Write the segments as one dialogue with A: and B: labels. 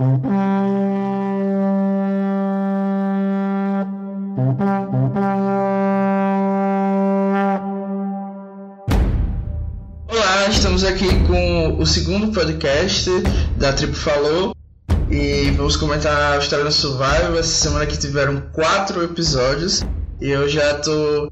A: Olá, estamos aqui com o segundo podcast da Tribo Falou e vamos comentar a história do Survival. Essa semana que tiveram quatro episódios e eu já tô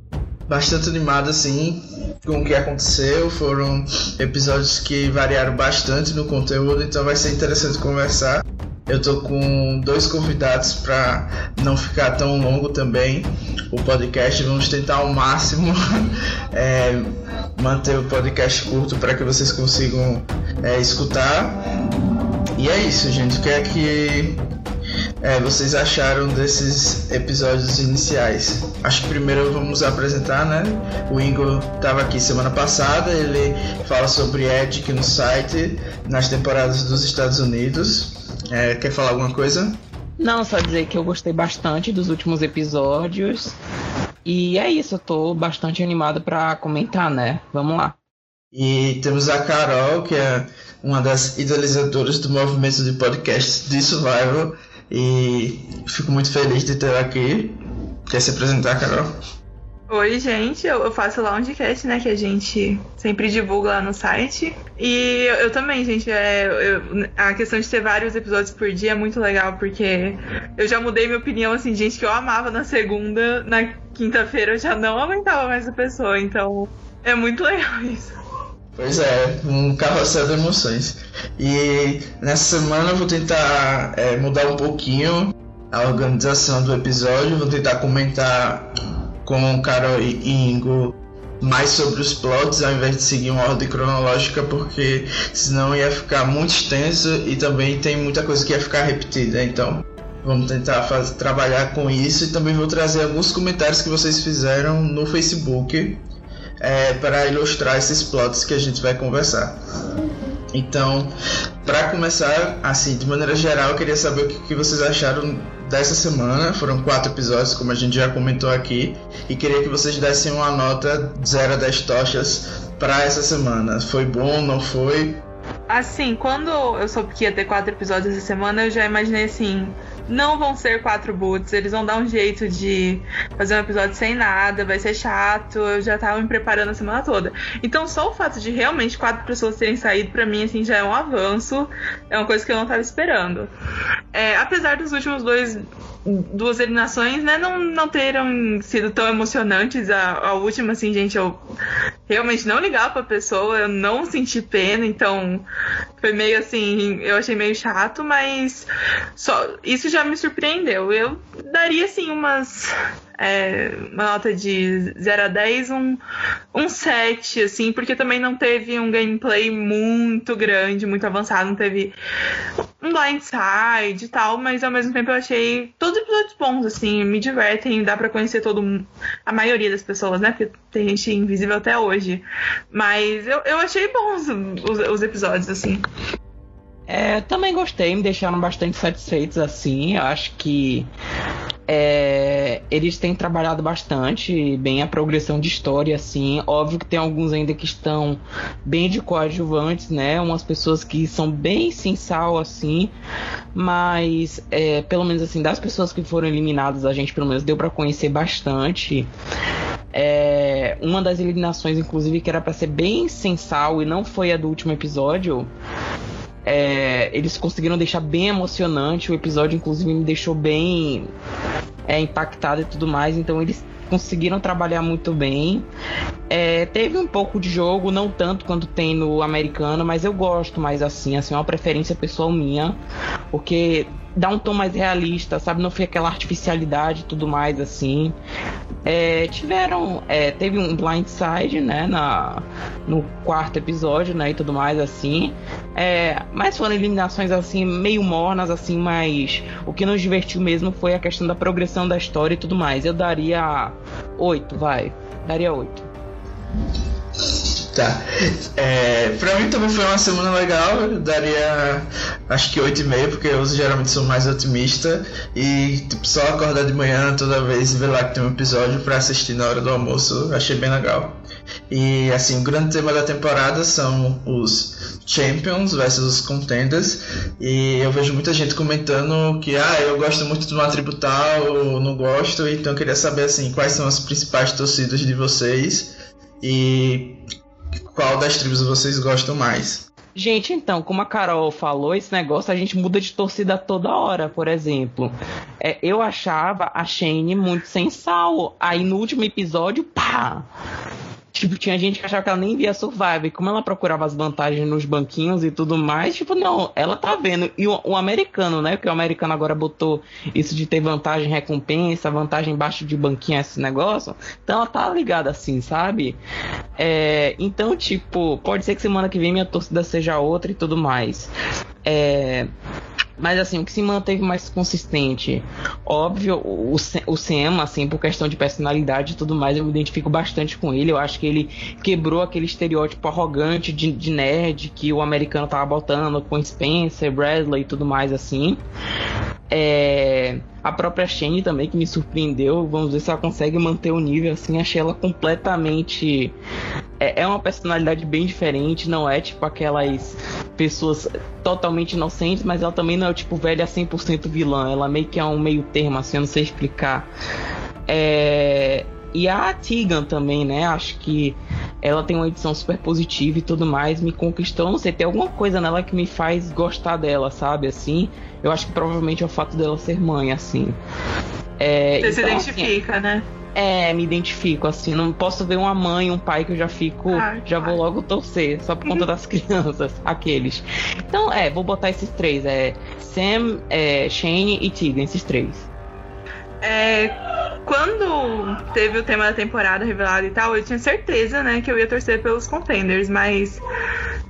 A: bastante animado assim com o que aconteceu. Foram episódios que variaram bastante no conteúdo, então vai ser interessante conversar. Eu tô com dois convidados para não ficar tão longo também o podcast. Vamos tentar ao máximo é, manter o podcast curto para que vocês consigam é, escutar. E é isso, gente. O que é que é, vocês acharam desses episódios iniciais? Acho que primeiro vamos apresentar, né? O Ingo estava aqui semana passada, ele fala sobre Edic no site, nas temporadas dos Estados Unidos. É, quer falar alguma coisa?
B: Não, só dizer que eu gostei bastante dos últimos episódios. E é isso, eu tô bastante animado para comentar, né? Vamos lá.
A: E temos a Carol, que é uma das idealizadoras do movimento de podcast de Survival. E fico muito feliz de ter aqui. Quer se apresentar, Carol?
C: Oi, gente, eu faço lá um podcast, né, que a gente sempre divulga lá no site. E eu, eu também, gente, é, eu, a questão de ter vários episódios por dia é muito legal, porque eu já mudei minha opinião, assim, gente que eu amava na segunda, na quinta-feira eu já não aguentava mais a pessoa, então é muito legal isso.
A: Pois é, um carrossel de emoções. E nessa semana eu vou tentar é, mudar um pouquinho a organização do episódio, vou tentar comentar com Carol e Ingo mais sobre os plots ao invés de seguir uma ordem cronológica, porque senão ia ficar muito extenso e também tem muita coisa que ia ficar repetida. Então vamos tentar fazer, trabalhar com isso e também vou trazer alguns comentários que vocês fizeram no Facebook é, para ilustrar esses plots que a gente vai conversar. Então, para começar, assim, de maneira geral, eu queria saber o que, que vocês acharam dessa semana. Foram quatro episódios, como a gente já comentou aqui, e queria que vocês dessem uma nota 0 a 10 tochas para essa semana. Foi bom, não foi?
C: Assim, quando eu soube que ia ter quatro episódios essa semana, eu já imaginei assim. Não vão ser quatro boots, eles vão dar um jeito de fazer um episódio sem nada, vai ser chato. Eu já tava me preparando a semana toda. Então, só o fato de realmente quatro pessoas terem saído, para mim, assim, já é um avanço. É uma coisa que eu não tava esperando. É, apesar dos últimos dois duas eliminações, né, não, não terem sido tão emocionantes. A, a última, assim, gente, eu realmente não ligava pra pessoa, eu não senti pena, então foi meio assim, eu achei meio chato, mas só isso já me surpreendeu. Eu daria, assim, umas é, uma nota de 0 a 10, um, um 7, assim, porque também não teve um gameplay muito grande, muito avançado, não teve um blindside e tal, mas ao mesmo tempo eu achei todos os episódios bons, assim, me divertem, dá para conhecer todo a maioria das pessoas, né? Porque tem gente invisível até hoje. Mas eu, eu achei bons os, os episódios, assim.
B: É, também gostei, me deixaram bastante satisfeitos assim. Eu acho que é, eles têm trabalhado bastante bem a progressão de história, assim. Óbvio que tem alguns ainda que estão bem de coadjuvantes, né? Umas pessoas que são bem sem sal, assim. Mas, é, pelo menos assim, das pessoas que foram eliminadas, a gente pelo menos deu para conhecer bastante. É, uma das eliminações, inclusive, que era para ser bem sensal e não foi a do último episódio, é, eles conseguiram deixar bem emocionante. O episódio, inclusive, me deixou bem é, impactado e tudo mais. Então, eles conseguiram trabalhar muito bem. É, teve um pouco de jogo, não tanto quanto tem no americano, mas eu gosto mais assim, assim, é uma preferência pessoal minha, porque dá um tom mais realista, sabe? Não foi aquela artificialidade e tudo mais assim. É, tiveram. É, teve um blindside, né? Na, no quarto episódio, né? E tudo mais assim. É, mas foram eliminações assim, meio mornas, assim, mas o que nos divertiu mesmo foi a questão da progressão da história e tudo mais. Eu daria oito, vai. Daria oito.
A: Tá. É, pra mim também foi uma semana legal. Eu daria acho que 8,5, porque eu geralmente sou mais otimista. E tipo, só acordar de manhã toda vez e ver lá que tem um episódio pra assistir na hora do almoço, achei bem legal. E assim, o grande tema da temporada são os Champions versus os Contenders. E eu vejo muita gente comentando que ah, eu gosto muito de uma tribo tal, ou não gosto, então eu queria saber assim, quais são as principais torcidas de vocês e qual das tribos vocês gostam mais.
B: Gente, então, como a Carol falou, esse negócio a gente muda de torcida toda hora, por exemplo. É, eu achava a Shane muito sem sal. Aí no último episódio, pá! Tipo, tinha gente que achava que ela nem via Survivor. E como ela procurava as vantagens nos banquinhos e tudo mais, tipo, não, ela tá vendo. E o, o americano, né? Porque o americano agora botou isso de ter vantagem recompensa, vantagem embaixo de banquinho, esse negócio. Então ela tá ligada assim, sabe? É, então, tipo, pode ser que semana que vem minha torcida seja outra e tudo mais. É. Mas assim, o que se manteve mais consistente, óbvio, o, o Sam, assim, por questão de personalidade e tudo mais, eu me identifico bastante com ele. Eu acho que ele quebrou aquele estereótipo arrogante de, de nerd que o americano tava botando com Spencer, Bradley e tudo mais assim. É, a própria Shane também, que me surpreendeu. Vamos ver se ela consegue manter o nível assim. Achei ela completamente. É, é uma personalidade bem diferente. Não é tipo aquelas pessoas totalmente inocentes, mas ela também não é tipo velha 100% vilã. Ela meio que é um meio termo, assim, eu não sei explicar. É, e a Tegan também, né? Acho que ela tem uma edição super positiva e tudo mais, me conquistou. Não sei, tem alguma coisa nela que me faz gostar dela, sabe? Assim, eu acho que provavelmente é o fato dela ser mãe, assim.
C: É, Você então, se identifica, assim, né?
B: É, me identifico, assim. Não posso ver uma mãe, um pai que eu já fico. Ai, já vou logo torcer, só por conta das crianças, aqueles. Então, é, vou botar esses três: é Sam, é, Shane e Tegan, esses três.
C: É, quando teve o tema da temporada revelado e tal, eu tinha certeza, né, que eu ia torcer pelos contenders, mas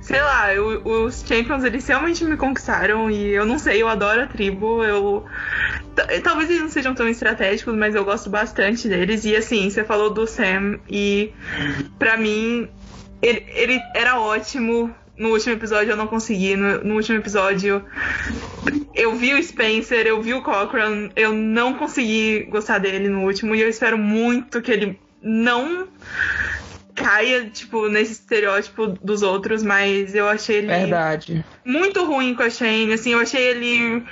C: sei lá, eu, os Champions eles realmente me conquistaram e eu não sei, eu adoro a tribo, eu talvez eles não sejam tão estratégicos, mas eu gosto bastante deles. E assim, você falou do Sam e para mim ele, ele era ótimo no último episódio eu não consegui. No, no, último episódio eu vi o Spencer, eu vi o Cochran, eu não consegui gostar dele no último e eu espero muito que ele não caia, tipo, nesse estereótipo dos outros, mas eu achei ele.
B: Verdade.
C: Muito ruim com a Shane, assim, eu achei ele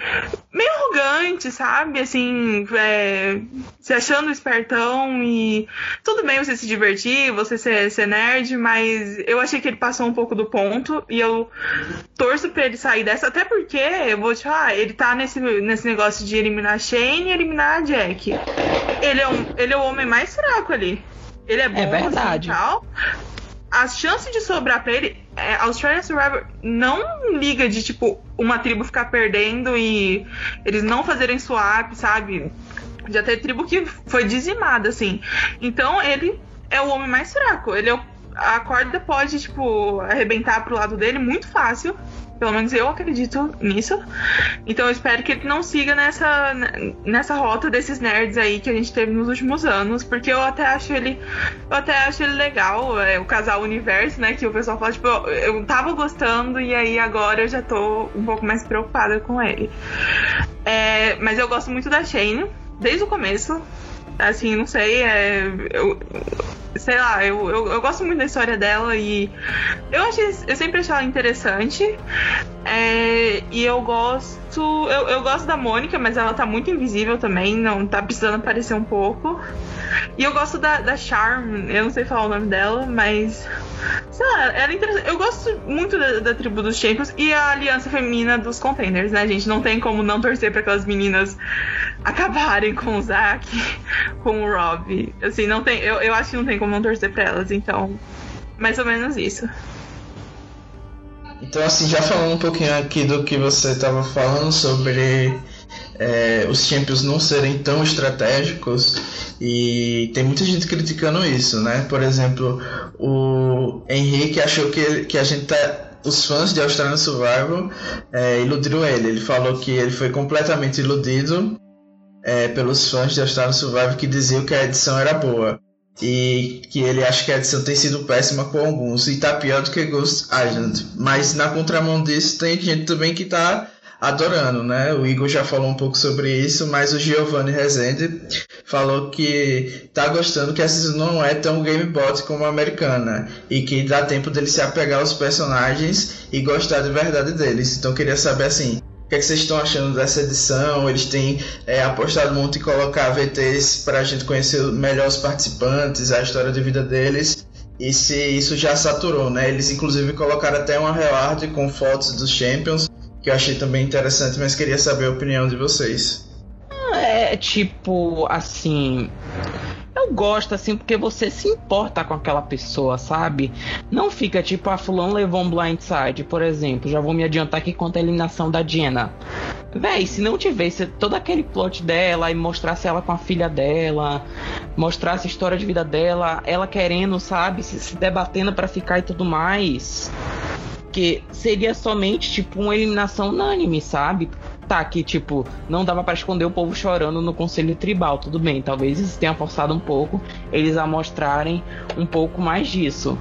C: meio arrogante, sabe? Assim, é, se achando espertão e. Tudo bem você se divertir, você ser, ser nerd, mas eu achei que ele passou um pouco do ponto e eu torço pra ele sair dessa, até porque, eu vou te falar, ele tá nesse, nesse negócio de eliminar a Shane e eliminar a Jack. Ele é, um, ele é o homem mais fraco ali. Ele é bom,
B: é verdade.
C: Assim, tal. As chances de sobrar pra ele, é, Australian Survivor não liga de, tipo, uma tribo ficar perdendo e eles não fazerem swap, sabe? Já teve tribo que foi dizimada, assim. Então ele é o homem mais fraco. Ele é o, a corda pode, tipo, arrebentar pro lado dele muito fácil. Pelo menos eu acredito nisso. Então eu espero que ele não siga nessa, nessa rota desses nerds aí que a gente teve nos últimos anos, porque eu até acho ele. Eu até acho ele legal, é, o casal universo, né? Que o pessoal fala, tipo, eu, eu tava gostando e aí agora eu já tô um pouco mais preocupada com ele. É, mas eu gosto muito da Shane, desde o começo. Assim, não sei, é, eu, sei lá, eu, eu, eu, gosto muito da história dela e eu achei, eu sempre achei ela interessante. É, e eu gosto. Eu, eu gosto da Mônica, mas ela tá muito invisível também, não tá precisando aparecer um pouco. E eu gosto da, da Charm, eu não sei falar o nome dela, mas. Sei lá, ela é interessante. Eu gosto muito da, da, tribo dos Champions e a aliança feminina dos Contenders, né, gente? Não tem como não torcer para aquelas meninas acabarem com o Zack, com o Rob. Assim, não tem. Eu, eu acho que não tem como não torcer pra elas, então. Mais ou menos isso.
A: Então, assim, já falando um pouquinho aqui do que você estava falando sobre é, os Champions não serem tão estratégicos e tem muita gente criticando isso, né? Por exemplo, o Henrique achou que, que a gente tá. Os fãs de Australian Survival é, iludiram ele. Ele falou que ele foi completamente iludido é, pelos fãs de Australian Survival que diziam que a edição era boa. E que ele acha que a edição tem sido péssima com alguns e tá pior do que Ghost Island. Mas na contramão disso tem gente também que tá adorando, né? O Igor já falou um pouco sobre isso, mas o Giovanni Rezende falou que tá gostando que a season não é tão gamebot como a americana e que dá tempo dele se apegar aos personagens e gostar de verdade deles. Então queria saber assim, o que, é que vocês estão achando dessa edição? Eles têm é, apostado muito em colocar VTs para a gente conhecer melhor os participantes, a história de vida deles. E se isso já saturou, né? Eles inclusive colocaram até uma reward com fotos dos Champions, que eu achei também interessante, mas queria saber a opinião de vocês.
B: É tipo, assim eu gosto, assim, porque você se importa com aquela pessoa, sabe? Não fica tipo, a ah, fulano levou um blindside, por exemplo. Já vou me adiantar aqui quanto a eliminação da Diana. Véi, se não tivesse todo aquele plot dela e mostrasse ela com a filha dela, mostrasse a história de vida dela, ela querendo, sabe, se, se debatendo para ficar e tudo mais. Que seria somente tipo uma eliminação unânime, sabe? Tá, que tipo, não dava para esconder o povo chorando no conselho tribal, tudo bem, talvez isso tenha forçado um pouco eles a mostrarem um pouco mais disso.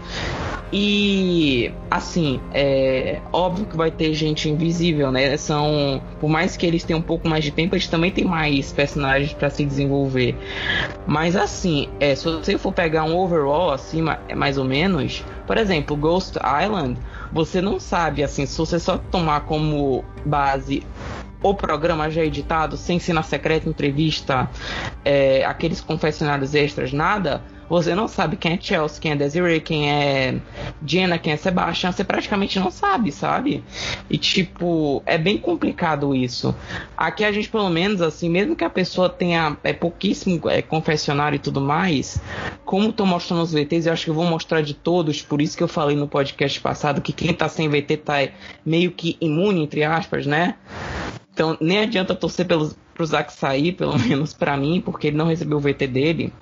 B: E assim, é óbvio que vai ter gente invisível, né? São, por mais que eles tenham um pouco mais de tempo, eles também têm mais personagens para se desenvolver. Mas assim, é, se você for pegar um overall assim, mais ou menos, por exemplo, Ghost Island, você não sabe assim, se você só tomar como base o programa já editado, sem cena secreta, entrevista, é, aqueles confessionários extras, nada, você não sabe quem é Chelsea, quem é Desiree, quem é Jenna, quem é Sebastian, você praticamente não sabe, sabe? E tipo, é bem complicado isso. Aqui a gente, pelo menos, assim, mesmo que a pessoa tenha é, pouquíssimo é, confessionário e tudo mais, como tô mostrando os VTs, eu acho que eu vou mostrar de todos, por isso que eu falei no podcast passado que quem tá sem VT tá meio que imune, entre aspas, né? Então nem adianta torcer pelos, pro Zack sair, pelo menos para mim, porque ele não recebeu o VT dele.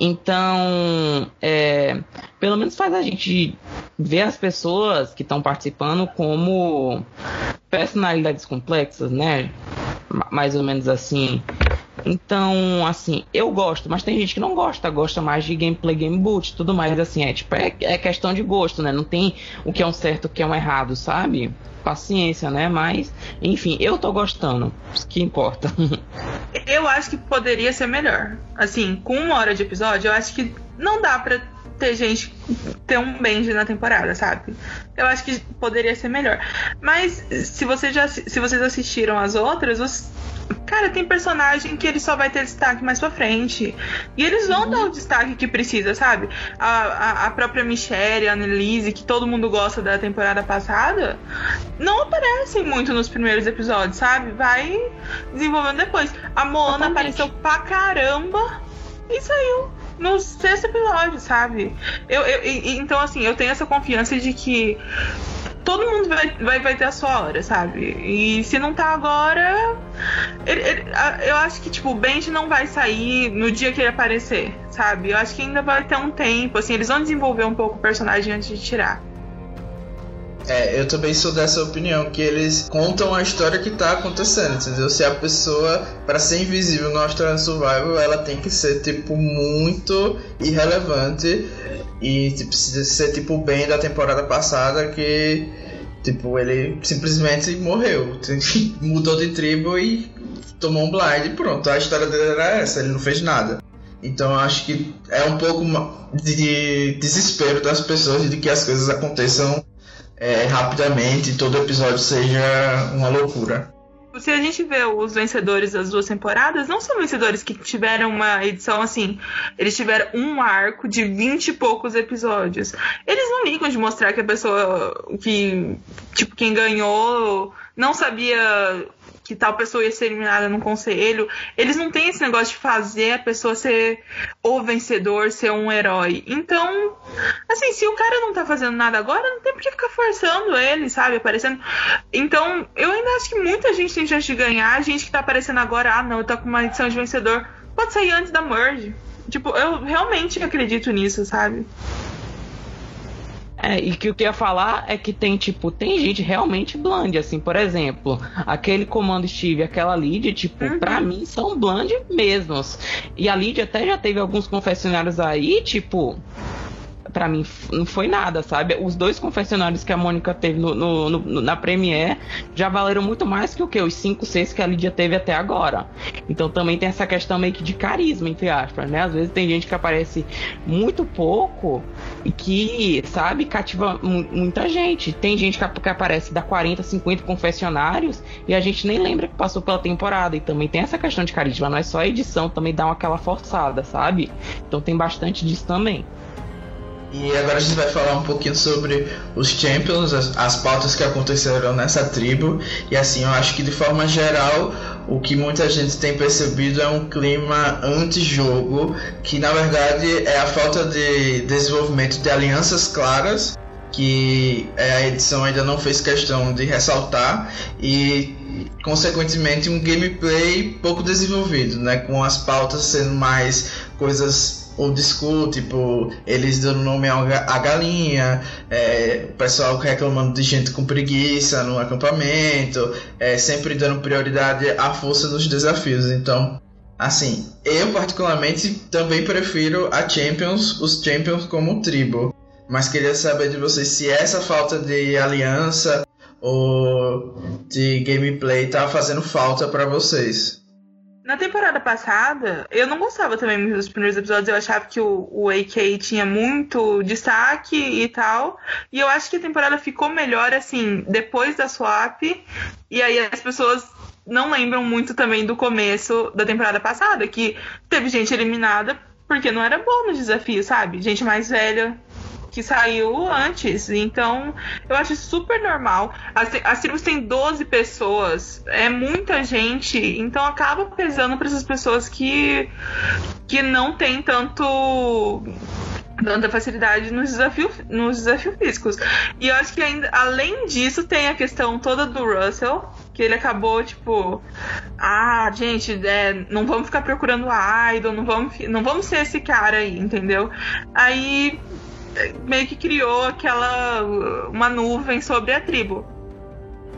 B: Então, é, pelo menos faz a gente ver as pessoas que estão participando como personalidades complexas, né? Mais ou menos assim. Então, assim, eu gosto, mas tem gente que não gosta, gosta mais de gameplay, game boot, tudo mais, assim, é tipo, é, é questão de gosto, né? Não tem o que é um certo, o que é um errado, sabe? paciência, né? Mas, enfim, eu tô gostando. Isso que importa.
C: eu acho que poderia ser melhor. Assim, com uma hora de episódio, eu acho que não dá pra ter gente ter um Benji na temporada, sabe? Eu acho que poderia ser melhor. Mas se você já se vocês assistiram as outras, os, cara, tem personagem que ele só vai ter destaque mais pra frente. E eles vão uhum. dar o destaque que precisa, sabe? A, a, a própria Michelle, a Annelise, que todo mundo gosta da temporada passada, não aparecem muito nos primeiros episódios, sabe? Vai desenvolvendo depois. A Moana apareceu pra caramba e saiu no sexto episódio, sabe? Eu, eu, então, assim, eu tenho essa confiança de que todo mundo vai, vai, vai ter a sua hora, sabe? E se não tá agora. Ele, ele, eu acho que, tipo, o Benji não vai sair no dia que ele aparecer, sabe? Eu acho que ainda vai ter um tempo, assim, eles vão desenvolver um pouco o personagem antes de tirar.
A: É, eu também sou dessa opinião, que eles contam a história que tá acontecendo, entendeu? Se a pessoa, para ser invisível no Australian Survival, ela tem que ser, tipo, muito irrelevante e, tipo, ser, tipo, bem da temporada passada que, tipo, ele simplesmente morreu, mudou de tribo e tomou um blind e pronto, a história dele era essa, ele não fez nada. Então acho que é um pouco de desespero das pessoas de que as coisas aconteçam é, rapidamente todo episódio seja uma loucura.
C: Se a gente vê os vencedores das duas temporadas, não são vencedores que tiveram uma edição assim. Eles tiveram um arco de vinte e poucos episódios. Eles não ligam de mostrar que a pessoa que, tipo, quem ganhou não sabia que tal pessoa ia ser eliminada no conselho. Eles não têm esse negócio de fazer a pessoa ser o vencedor, ser um herói. Então, assim, se o cara não tá fazendo nada agora, não tem por que ficar forçando ele, sabe? Aparecendo. Então, eu ainda acho que muita gente tem chance de ganhar. A gente que tá aparecendo agora, ah, não, eu tô com uma edição de vencedor. Pode sair antes da merge. Tipo, eu realmente acredito nisso, sabe?
B: É, e que o que eu ia falar é que tem, tipo, tem gente realmente blande, assim, por exemplo, aquele comando Steve, aquela Lid, tipo, uhum. pra mim são blande mesmos. E a Lid até já teve alguns confessionários aí, tipo, para mim não foi nada, sabe? Os dois confessionários que a Mônica teve no, no, no, na Premiere já valeram muito mais que o que? Os 5, 6 que a Lídia teve até agora. Então também tem essa questão meio que de carisma, entre aspas, né? Às vezes tem gente que aparece muito pouco e que, sabe, cativa muita gente. Tem gente que, que aparece da 40, 50 confessionários e a gente nem lembra que passou pela temporada. E também tem essa questão de carisma, não é só a edição, também dá uma aquela forçada, sabe? Então tem bastante disso também.
A: E agora a gente vai falar um pouquinho sobre os Champions, as, as pautas que aconteceram nessa tribo. E assim, eu acho que de forma geral, o que muita gente tem percebido é um clima anti-jogo, que na verdade é a falta de desenvolvimento de alianças claras, que a edição ainda não fez questão de ressaltar, e consequentemente um gameplay pouco desenvolvido, né? Com as pautas sendo mais coisas old school, tipo, eles dando nome à galinha, é, o pessoal reclamando de gente com preguiça no acampamento, é, sempre dando prioridade à força nos desafios. Então, assim, eu particularmente também prefiro a Champions, os Champions como tribo. Mas queria saber de vocês se essa falta de aliança ou de gameplay tá fazendo falta para vocês.
C: Na temporada passada, eu não gostava também dos primeiros episódios, eu achava que o, o AK tinha muito destaque e tal. E eu acho que a temporada ficou melhor, assim, depois da swap. E aí as pessoas não lembram muito também do começo da temporada passada, que teve gente eliminada porque não era bom no desafio, sabe? Gente mais velha que saiu antes. Então, eu acho super normal. As, as tribos têm 12 pessoas, é muita gente, então acaba pesando para essas pessoas que, que não tem tanto tanta facilidade nos desafios, nos desafios físicos. E eu acho que ainda, além disso, tem a questão toda do Russell, que ele acabou, tipo, ah, gente, é, não vamos ficar procurando idol, não vamos, não vamos ser esse cara aí, entendeu? Aí meio que criou aquela uma nuvem sobre a tribo.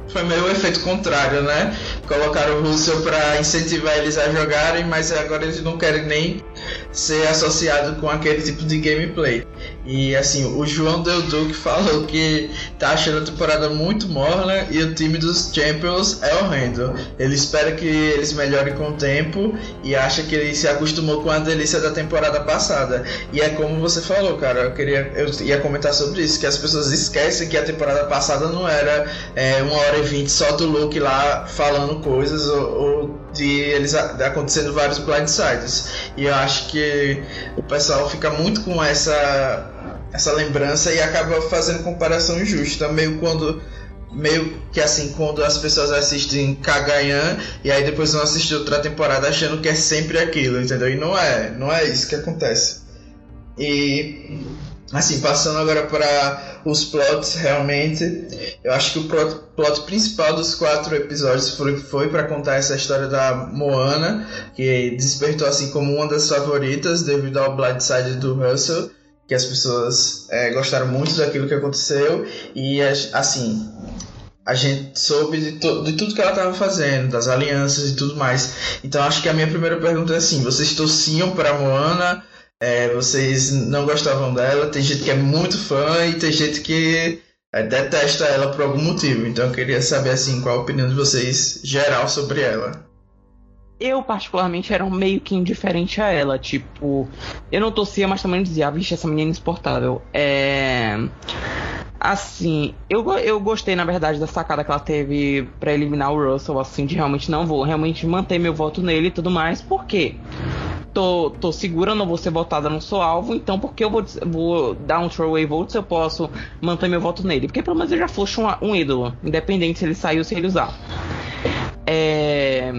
A: Foi meio o efeito contrário, né? Colocaram o Russell para incentivar eles a jogarem, mas agora eles não querem nem ser associado com aquele tipo de gameplay. E assim, o João Del Duque falou que tá achando a temporada muito morna e o time dos Champions é horrendo. Ele espera que eles melhorem com o tempo e acha que ele se acostumou com a delícia da temporada passada. E é como você falou, cara, eu queria eu ia comentar sobre isso, que as pessoas esquecem que a temporada passada não era é, uma hora e vinte só do Luke lá falando coisas ou, ou de eles acontecendo vários blindsides. E eu acho que o pessoal fica muito com essa essa lembrança e acaba fazendo comparação injusta, meio quando meio que assim quando as pessoas assistem Kagayan e aí depois vão assistir outra temporada achando que é sempre aquilo, entendeu? E não é, não é isso que acontece. E assim, passando agora para os plots, realmente, eu acho que o plot, plot principal dos quatro episódios foi, foi para contar essa história da Moana, que despertou assim como uma das favoritas devido ao Blindside do Russell que as pessoas é, gostaram muito daquilo que aconteceu e assim a gente soube de, de tudo que ela estava fazendo, das alianças e tudo mais. Então acho que a minha primeira pergunta é assim: vocês torciam para Moana? É, vocês não gostavam dela? Tem gente que é muito fã e tem gente que é, detesta ela por algum motivo. Então eu queria saber assim qual a opinião de vocês geral sobre ela
B: eu, particularmente, era meio que indiferente a ela. Tipo, eu não torcia, mas também dizia, ah, vixe, essa menina é insuportável. É. Assim, eu, eu gostei, na verdade, da sacada que ela teve para eliminar o Russell, assim, de realmente não vou realmente manter meu voto nele e tudo mais. Por quê? Tô, tô segura, não vou ser votada, não sou alvo, então por que eu vou, vou dar um throwaway vote se eu posso manter meu voto nele? Porque pelo menos eu já fosse um, um ídolo, independente se ele sair ou se ele usar. É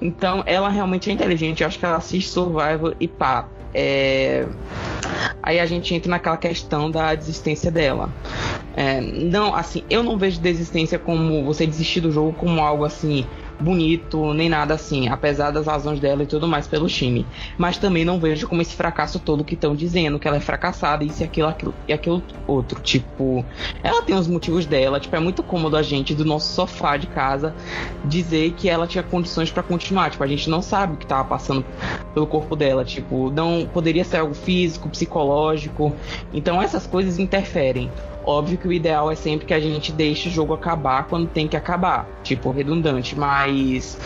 B: então, ela realmente é inteligente. Eu acho que ela assiste Survival e pá. É... Aí a gente entra naquela questão da desistência dela. É, não, assim, eu não vejo desistência como você desistir do jogo como algo assim bonito, nem nada assim, apesar das razões dela e tudo mais pelo time. Mas também não vejo como esse fracasso todo que estão dizendo, que ela é fracassada, isso e aquilo, aquilo e aquilo outro. Tipo, ela tem os motivos dela, tipo, é muito cômodo a gente do nosso sofá de casa dizer que ela tinha condições para continuar. Tipo, a gente não sabe o que tava passando pelo corpo dela. Tipo, não poderia ser algo físico, psicológico. Então essas coisas interferem. Óbvio que o ideal é sempre que a gente deixe o jogo acabar quando tem que acabar. Tipo, redundante, mas.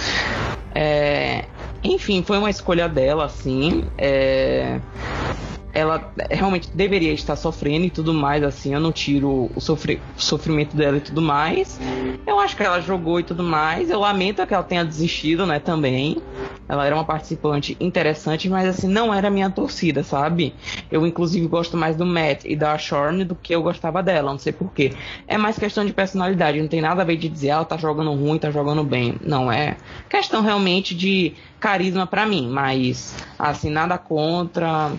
B: É, enfim, foi uma escolha dela, assim. É, ela realmente deveria estar sofrendo e tudo mais, assim, eu não tiro o, sofri o sofrimento dela e tudo mais. Eu acho que ela jogou e tudo mais. Eu lamento que ela tenha desistido, né, também. Ela era uma participante interessante, mas assim, não era minha torcida, sabe? Eu inclusive gosto mais do Matt e da Shorn do que eu gostava dela, não sei porquê. É mais questão de personalidade, não tem nada a ver de dizer ela tá jogando ruim, tá jogando bem. Não, é questão realmente de carisma para mim, mas assim, nada contra,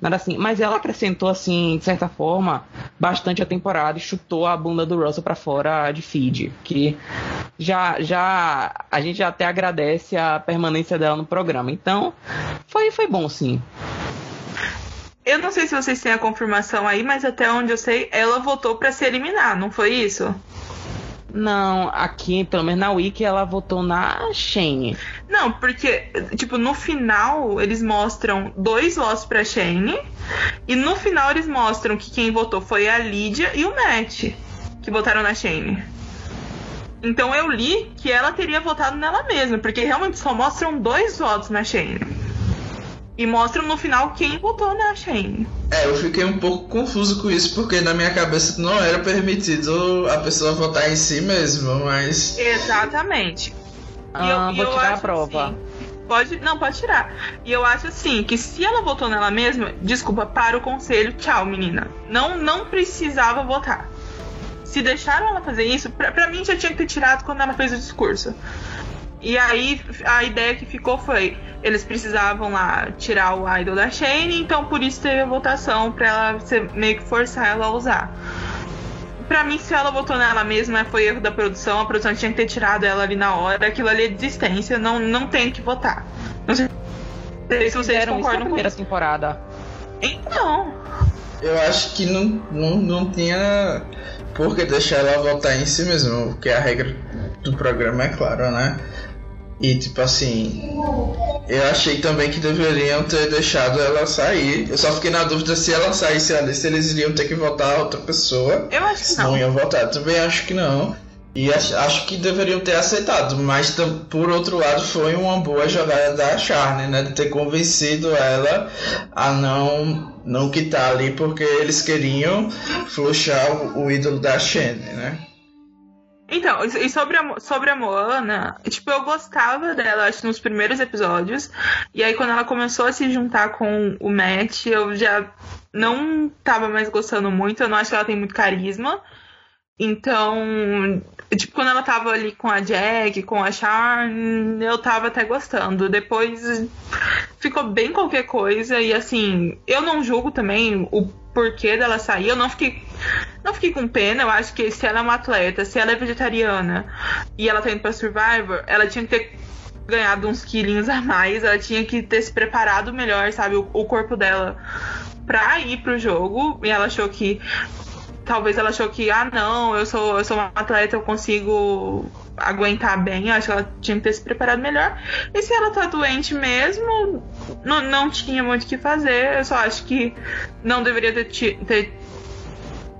B: nada assim. Mas ela acrescentou assim, de certa forma, bastante a temporada e chutou a bunda do Russell para fora de feed, que já já a gente já até agradece a permanência dela no programa. Então, foi foi bom sim.
C: Eu não sei se vocês têm a confirmação aí, mas até onde eu sei, ela votou para se eliminar, não foi isso?
B: Não, aqui, pelo menos na Wiki, ela votou na Shane.
C: Não, porque, tipo, no final eles mostram dois votos pra Shane. E no final eles mostram que quem votou foi a Lídia e o Matt, que votaram na Shane. Então eu li que ela teria votado nela mesma, porque realmente só mostram dois votos na Shane. E mostram no final quem votou na Shane.
A: É, eu fiquei um pouco confuso com isso, porque na minha cabeça não era permitido a pessoa votar em si mesma, mas.
C: Exatamente.
B: Ah, eu, vou tirar a prova. Assim,
C: pode, não, pode tirar. E eu acho assim que se ela votou nela mesma, desculpa, para o conselho, tchau, menina. Não, não precisava votar. Se deixaram ela fazer isso, pra, pra mim já tinha que ter tirado quando ela fez o discurso. E aí a ideia que ficou foi: eles precisavam lá tirar o idol da Shane, então por isso teve a votação pra ela ser, meio que forçar ela a usar. Pra mim, se ela votou nela mesma, foi erro da produção, a produção tinha que ter tirado ela ali na hora, aquilo ali é desistência, não, não tem que votar. Não sei
B: se vocês concordam isso na primeira com temporada.
C: Então.
A: Eu acho que não, não, não tinha por que deixar ela votar em si mesma, porque a regra do programa é clara, né? E tipo assim, eu achei também que deveriam ter deixado ela sair. Eu só fiquei na dúvida se ela saísse ali, se eles iriam ter que votar outra pessoa.
C: Eu acho que
A: não. Não iam votar. Também acho que não. E acho, acho que deveriam ter aceitado, mas por outro lado foi uma boa jogada da Charne, né? De ter convencido ela a não, não quitar ali, porque eles queriam fluxar o, o ídolo da Shane, né?
C: Então, e sobre a, sobre a Moana, tipo, eu gostava dela, acho, nos primeiros episódios. E aí, quando ela começou a se juntar com o Matt, eu já não tava mais gostando muito. Eu não acho que ela tem muito carisma. Então, tipo, quando ela tava ali com a Jack, com a Charn, eu tava até gostando. Depois ficou bem qualquer coisa. E assim, eu não julgo também o porquê dela sair. Eu não fiquei. Não fiquei com pena. Eu acho que se ela é uma atleta, se ela é vegetariana e ela tá indo pra Survivor, ela tinha que ter ganhado uns quilinhos a mais. Ela tinha que ter se preparado melhor, sabe? O, o corpo dela pra ir pro jogo. E ela achou que talvez ela achou que, ah, não, eu sou, eu sou uma atleta, eu consigo aguentar bem. Eu acho que ela tinha que ter se preparado melhor. E se ela tá doente mesmo, não, não tinha muito o que fazer. Eu só acho que não deveria ter, ter.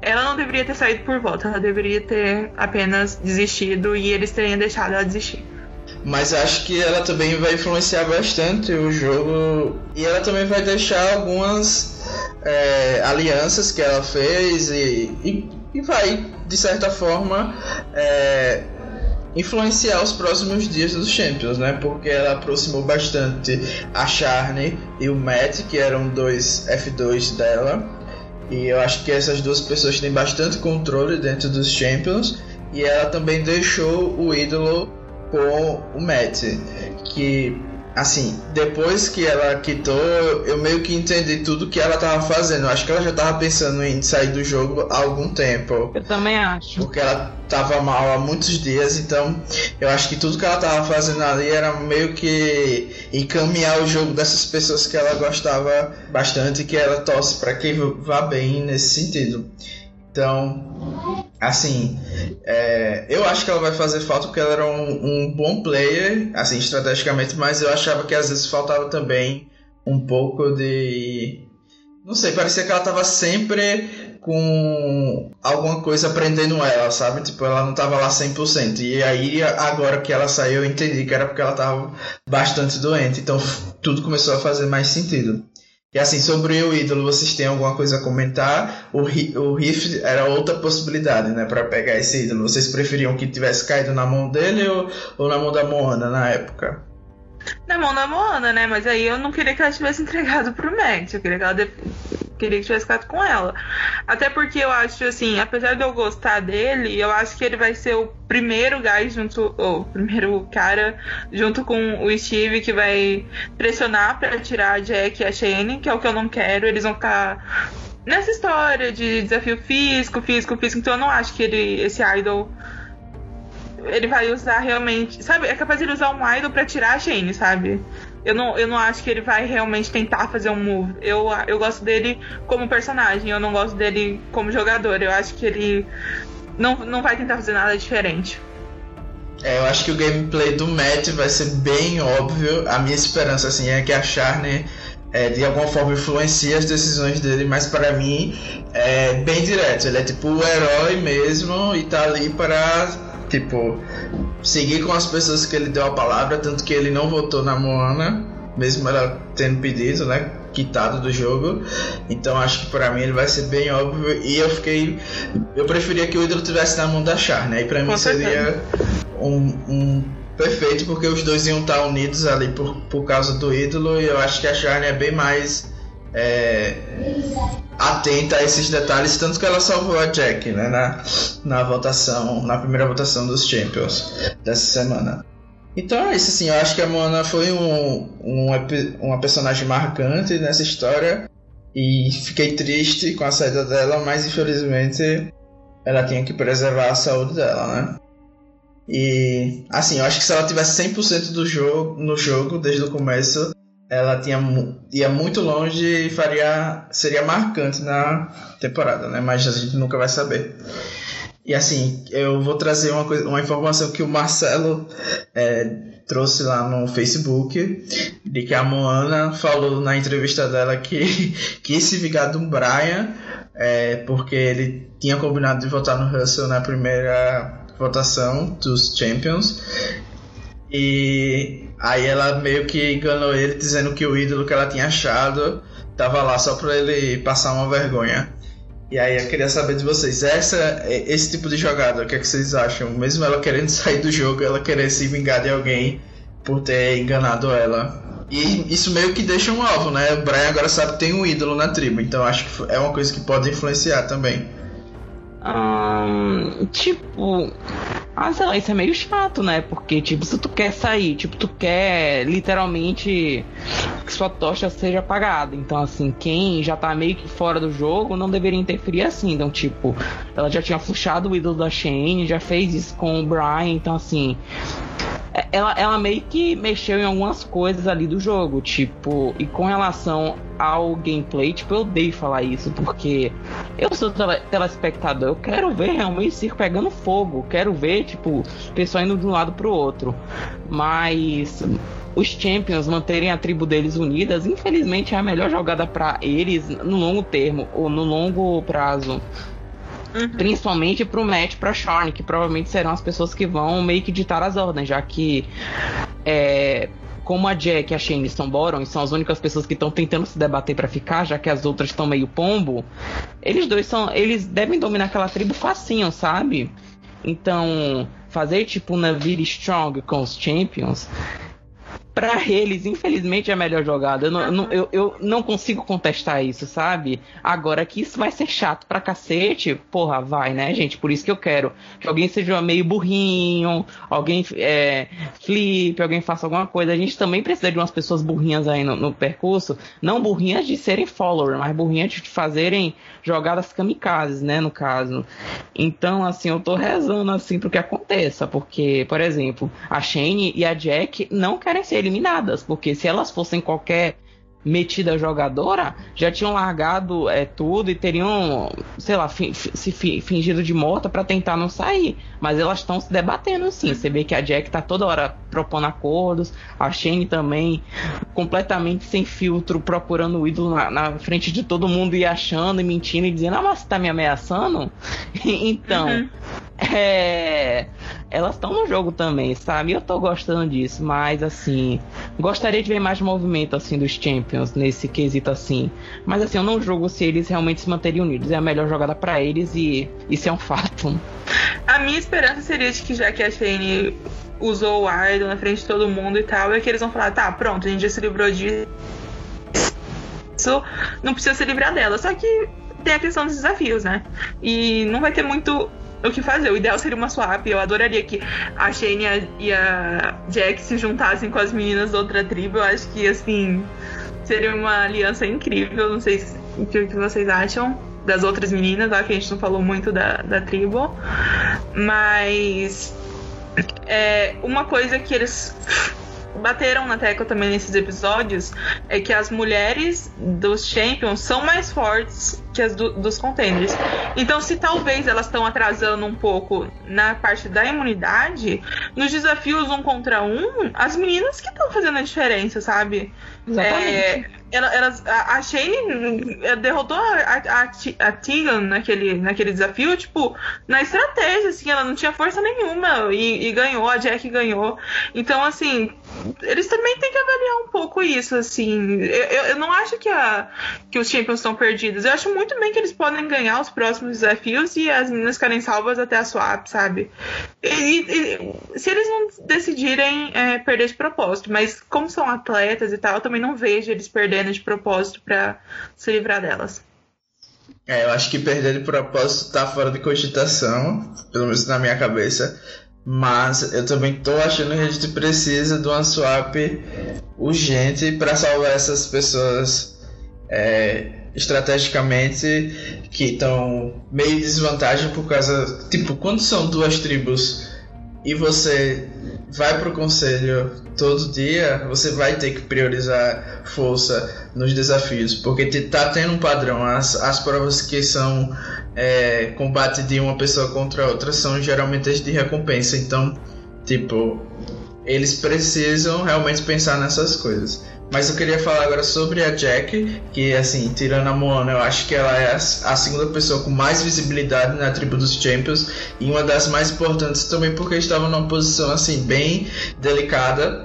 C: Ela não deveria ter saído por volta, ela deveria ter apenas desistido e eles teriam deixado ela desistir.
A: Mas acho que ela também vai influenciar bastante o jogo e ela também vai deixar algumas é, alianças que ela fez e, e, e vai, de certa forma, é, influenciar os próximos dias dos Champions, né? Porque ela aproximou bastante a Charney e o Matt, que eram dois F2 dela. E eu acho que essas duas pessoas têm bastante controle dentro dos Champions. E ela também deixou o ídolo com o Matt, que assim, depois que ela quitou, eu meio que entendi tudo que ela tava fazendo. Eu acho que ela já tava pensando em sair do jogo há algum tempo.
B: Eu também acho.
A: Porque ela tava mal há muitos dias, então eu acho que tudo que ela tava fazendo ali era meio que encaminhar o jogo dessas pessoas que ela gostava bastante e que ela torce para que vá bem nesse sentido. Então, assim, é, eu acho que ela vai fazer falta porque ela era um, um, bom player, assim, estrategicamente, mas eu achava que às vezes faltava também um pouco de. Não sei, parecia que ela tava sempre com alguma coisa prendendo ela, sabe? Tipo, ela não tava lá 100%. E aí, agora que ela saiu, eu entendi que era porque ela tava bastante doente. Então, tudo começou a fazer mais sentido. E assim, sobre o ídolo, vocês têm alguma coisa a comentar? O, o Riff era outra possibilidade, né, para pegar esse ídolo. Vocês preferiam que tivesse caído na mão dele ou, ou na mão da Moana na época?
C: Na mão da Moana, né? Mas aí eu não queria que ela tivesse entregado pro Max. Eu queria que ela de queria que tivesse ficado com ela. Até porque eu acho, assim, apesar de eu gostar dele, eu acho que ele vai ser o primeiro guy junto. o primeiro cara junto com o Steve que vai pressionar para tirar a Jack e a Shane, que é o que eu não quero. Eles vão ficar nessa história de desafio físico, físico, físico. Então eu não acho que ele, esse idol ele vai usar realmente. Sabe, é capaz de ele usar um idol pra tirar a Shane, sabe? Eu não, eu não acho que ele vai realmente tentar fazer um move. Eu, eu gosto dele como personagem, eu não gosto dele como jogador. Eu acho que ele não, não vai tentar fazer nada diferente.
A: É, eu acho que o gameplay do Matt vai ser bem óbvio. A minha esperança assim é que a Charne é, de alguma forma influencia as decisões dele, mas para mim é bem direto. Ele é tipo o herói mesmo e tá ali para tipo, seguir com as pessoas que ele deu a palavra, tanto que ele não votou na Moana, mesmo ela tendo pedido, né? Quitado do jogo. Então acho que para mim ele vai ser bem óbvio. E eu fiquei. Eu preferia que o ídolo tivesse na mão da Char, né? E pra mim seria um, um perfeito, porque os dois iam estar unidos ali por, por causa do ídolo. E eu acho que a Charne é bem mais. É, atenta a esses detalhes, tanto que ela salvou a Jack né, na, na votação, na primeira votação dos Champions dessa semana. Então é isso, assim, eu acho que a Mona foi um, um, uma personagem marcante nessa história e fiquei triste com a saída dela, mas infelizmente ela tinha que preservar a saúde dela, né? E assim, eu acho que se ela tivesse 100% do jogo no jogo desde o começo, ela tinha, ia muito longe e faria, seria marcante na temporada, né? Mas a gente nunca vai saber. E assim, eu vou trazer uma, coisa, uma informação que o Marcelo é, trouxe lá no Facebook, de que a Moana falou na entrevista dela que quis se vingar do Brian, é, porque ele tinha combinado de votar no Russell na primeira votação dos Champions. E Aí ela meio que enganou ele dizendo que o ídolo que ela tinha achado tava lá só pra ele passar uma vergonha. E aí eu queria saber de vocês, essa, esse tipo de jogada, o que, é que vocês acham? Mesmo ela querendo sair do jogo, ela querer se vingar de alguém por ter enganado ela. E isso meio que deixa um alvo, né? O Brian agora sabe que tem um ídolo na tribo, então acho que é uma coisa que pode influenciar também.
B: Hum, tipo, ah, sei lá, isso é meio chato, né? Porque, tipo, se tu quer sair, tipo, tu quer literalmente que sua tocha seja apagada. Então, assim, quem já tá meio que fora do jogo não deveria interferir assim. Então, tipo, ela já tinha puxado o ídolo da Shane, já fez isso com o Brian. Então, assim, ela, ela meio que mexeu em algumas coisas ali do jogo, tipo, e com relação ao gameplay, tipo, eu odeio falar isso, porque eu sou tele telespectador, eu quero ver realmente o circo pegando fogo, quero ver, tipo, o pessoal indo de um lado pro outro. Mas os Champions manterem a tribo deles unidas, infelizmente é a melhor jogada para eles no longo termo ou no longo prazo. Uhum. Principalmente pro Matt e pra Sharn, que provavelmente serão as pessoas que vão meio que ditar as ordens, já que é, como a Jack e a Shane estão Boron são as únicas pessoas que estão tentando se debater para ficar, já que as outras estão meio pombo, eles dois são. Eles devem dominar aquela tribo facinho, sabe? Então, fazer tipo uma Navire Strong com os Champions para eles, infelizmente, é a melhor jogada. Eu não, uhum. eu, eu não consigo contestar isso, sabe? Agora que isso vai ser chato pra cacete, porra, vai, né, gente? Por isso que eu quero que alguém seja meio burrinho, alguém é, flip, alguém faça alguma coisa. A gente também precisa de umas pessoas burrinhas aí no, no percurso. Não burrinhas de serem follower, mas burrinhas de fazerem jogadas kamikazes, né, no caso. Então, assim, eu tô rezando, assim, pro que aconteça. Porque, por exemplo, a Shane e a Jack não querem ser eliminadas, porque se elas fossem qualquer metida jogadora, já tinham largado é, tudo e teriam, sei lá, fi, se fi, fingido de morta para tentar não sair. Mas elas estão se debatendo sim. Você vê que a Jack tá toda hora propondo acordos, a Shane também completamente sem filtro, procurando o ídolo na, na frente de todo mundo e achando e mentindo e dizendo, ah, mas você tá me ameaçando? então, uhum. é elas estão no jogo também, sabe? Eu tô gostando disso, mas assim, gostaria de ver mais movimento assim dos Champions nesse quesito assim. Mas assim, eu não julgo se eles realmente se manterem unidos. É a melhor jogada para eles e isso é um fato.
C: A minha esperança seria de que já que a Shane usou o Idol na frente de todo mundo e tal, é que eles vão falar, tá, pronto, a gente já se livrou disso. Não precisa se livrar dela. Só que tem a questão dos desafios, né? E não vai ter muito o que fazer. O ideal seria uma swap. Eu adoraria que a Shane e a Jack se juntassem com as meninas da outra tribo. Eu acho que, assim, seria uma aliança incrível. Não sei o que, vocês acham das outras meninas, lá que a gente não falou muito da, da tribo. Mas. É, uma coisa que eles bateram na tecla também nesses episódios é que as mulheres dos Champions são mais fortes que as do, dos contenders. Então, se talvez elas estão atrasando um pouco na parte da imunidade, nos desafios um contra um, as meninas que estão fazendo a diferença, sabe?
B: Exatamente. É,
C: elas, a, a Shane eh, derrotou a, a, a Tegan naquele, naquele desafio, tipo, na estratégia, assim, ela não tinha força nenhuma e, e ganhou, a Jack ganhou. Então, assim, eles também têm que avaliar um pouco isso, assim. Eu, eu não acho que, a, que os Champions estão perdidos. Eu acho muito bem que eles podem ganhar os próximos desafios e as meninas ficarem salvas até a swap, sabe? E, e se eles não decidirem é, perder de propósito, mas como são atletas e tal, eu também não vejo eles perdendo de propósito para se livrar delas.
A: É, eu acho que perder de propósito tá fora de cogitação, pelo menos na minha cabeça. Mas eu também tô achando que a gente precisa de uma swap urgente para salvar essas pessoas é, estrategicamente que estão meio em desvantagem por causa. Tipo, quando são duas tribos e você vai pro conselho todo dia, você vai ter que priorizar força nos desafios, porque tá tendo um padrão. As, as provas que são é, combate de uma pessoa contra outra são geralmente as de recompensa. Então, tipo, eles precisam realmente pensar nessas coisas. Mas eu queria falar agora sobre a Jack, que assim, tirando a Moana, eu acho que ela é a, segunda pessoa com mais visibilidade na tribo dos Champions e uma das mais importantes também porque estava numa posição assim bem delicada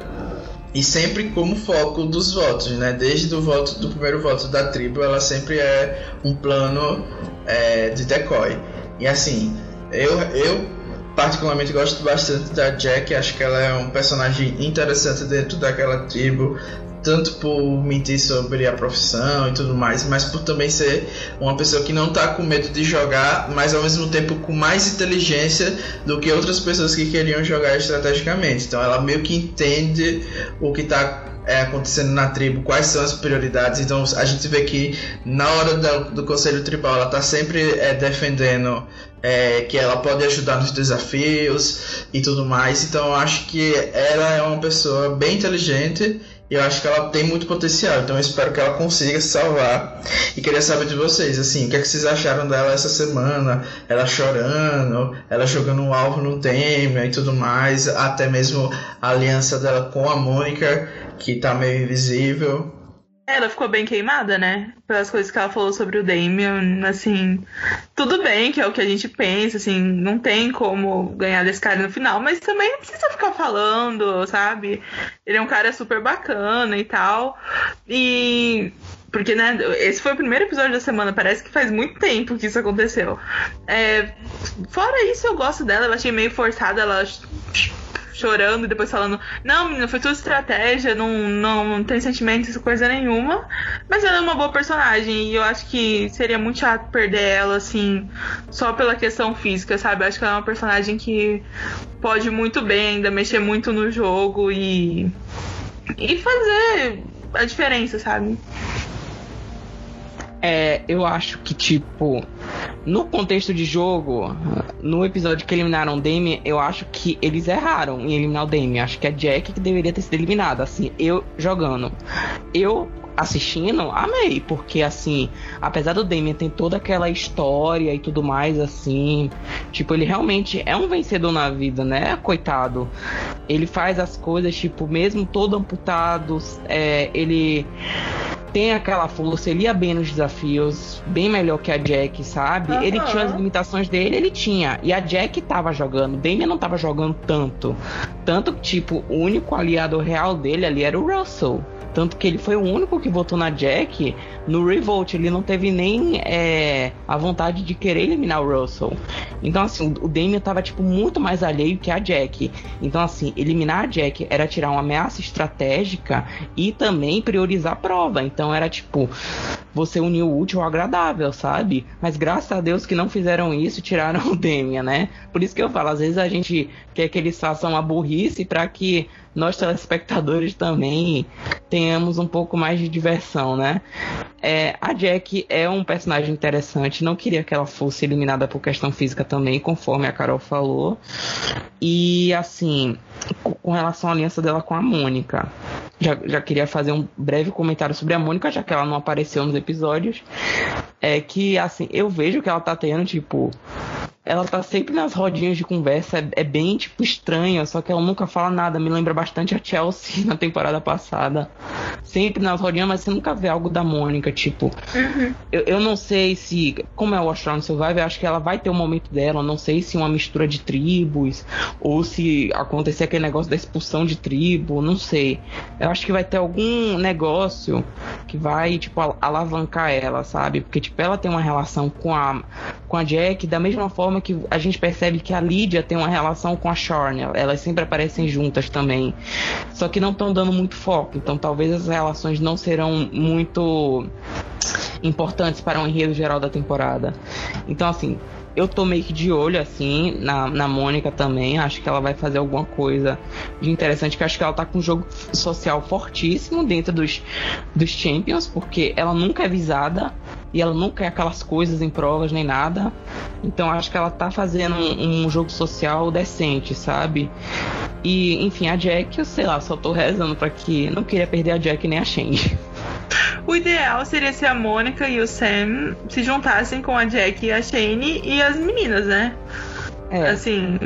A: e sempre como foco dos votos, né? Desde o voto do primeiro voto da tribo, ela sempre é um plano é, de decoy. E assim, eu, eu particularmente gosto bastante da Jack, acho que ela é um personagem interessante dentro daquela tribo, tanto por mentir sobre a profissão e tudo mais, mas por também ser uma pessoa que não tá com medo de jogar, mas ao mesmo tempo com mais inteligência do que outras pessoas que queriam jogar estrategicamente. Então ela meio que entende o que tá é, acontecendo na tribo, quais são as prioridades. Então a gente vê que na hora do, do conselho tribal ela tá sempre é, defendendo é, que ela pode ajudar nos desafios e tudo mais. Então acho que ela é uma pessoa bem inteligente e eu acho que ela tem muito potencial, então eu espero que ela consiga se salvar. E queria saber de vocês, assim, o que, é que vocês acharam dela essa semana? Ela chorando, ela jogando um alvo no tema e tudo mais, até mesmo a aliança dela com a Mônica, que tá meio invisível.
C: Ela ficou bem queimada, né? Pelas coisas que ela falou sobre o Damien, assim. Tudo bem que é o que a gente pensa, assim, não tem como ganhar desse cara no final, mas também não precisa ficar falando, sabe? Ele é um cara super bacana e tal. E. Porque, né, esse foi o primeiro episódio da semana, parece que faz muito tempo que isso aconteceu. É, fora isso, eu gosto dela, eu achei meio forçada ela chorando e depois falando: Não, menina, foi tudo estratégia, não, não, tem sentimento, coisa nenhuma. Mas ela é uma boa personagem e eu acho que seria muito chato perder ela, assim, só pela questão física, sabe? Eu acho que ela é uma personagem que pode muito bem ainda mexer muito no jogo e. e fazer a diferença, sabe?
B: É, eu acho que, tipo, no contexto de jogo, no episódio que eliminaram o Damian, eu acho que eles erraram em eliminar o Damian. Acho que é Jack que deveria ter sido eliminada, assim, eu jogando. Eu assistindo, amei, porque assim, apesar do Damien ter toda aquela história e tudo mais, assim, tipo, ele realmente é um vencedor na vida, né? Coitado. Ele faz as coisas, tipo, mesmo todo amputado, é, ele tem aquela força, ele ia bem nos desafios, bem melhor que a Jack, sabe? Uhum. Ele tinha as limitações dele, ele tinha. E a Jack tava jogando, Damien não tava jogando tanto. Tanto que, tipo, o único aliado real dele ali era o Russell. Tanto que ele foi o único que votou na Jack no Revolt. Ele não teve nem é, a vontade de querer eliminar o Russell. Então, assim, o Damien tava, tipo, muito mais alheio que a Jack. Então, assim, eliminar a Jack era tirar uma ameaça estratégica e também priorizar a prova. Então, era tipo, você uniu o útil ao agradável, sabe? Mas graças a Deus que não fizeram isso, tiraram o Damien, né? Por isso que eu falo, às vezes a gente quer que eles façam uma burrice para que nós telespectadores também tenhamos um pouco mais de diversão, né? É, a Jack é um personagem interessante, não queria que ela fosse eliminada por questão física também, conforme a Carol falou. E assim, com relação à aliança dela com a Mônica. Já, já queria fazer um breve comentário sobre a Mônica, já que ela não apareceu nos episódios. É que, assim, eu vejo que ela tá tendo, tipo, ela tá sempre nas rodinhas de conversa, é, é, bem, tipo, estranha, só que ela nunca fala nada. Me lembra bastante a Chelsea na temporada passada. Sempre nas rodinhas, mas você nunca vê algo da Mônica, tipo. Uhum. Eu, eu não sei se. Como é o Australian Survivor, acho que ela vai ter o um momento dela. Não sei se uma mistura de tribos, ou se acontecer aquele negócio da expulsão de tribo, não sei. Eu acho que vai ter algum negócio que vai, tipo, alavancar ela, sabe? Porque, tipo, ela tem uma relação com a, com a Jack da mesma forma forma que a gente percebe que a Lídia tem uma relação com a Shorn. Elas sempre aparecem juntas também. Só que não estão dando muito foco. Então talvez as relações não serão muito importantes para o enredo geral da temporada. Então, assim, eu tô meio que de olho, assim, na, na Mônica também. Acho que ela vai fazer alguma coisa de interessante. Que acho que ela tá com um jogo social fortíssimo dentro dos, dos Champions, porque ela nunca é visada e ela nunca é aquelas coisas em provas nem nada. Então acho que ela tá fazendo um, um jogo social decente, sabe? E, enfim, a Jack, eu sei lá, só tô rezando para que não queria perder a Jack nem a Shane.
C: O ideal seria se a Mônica e o Sam se juntassem com a Jack e a Shane e as meninas, né? É. Assim,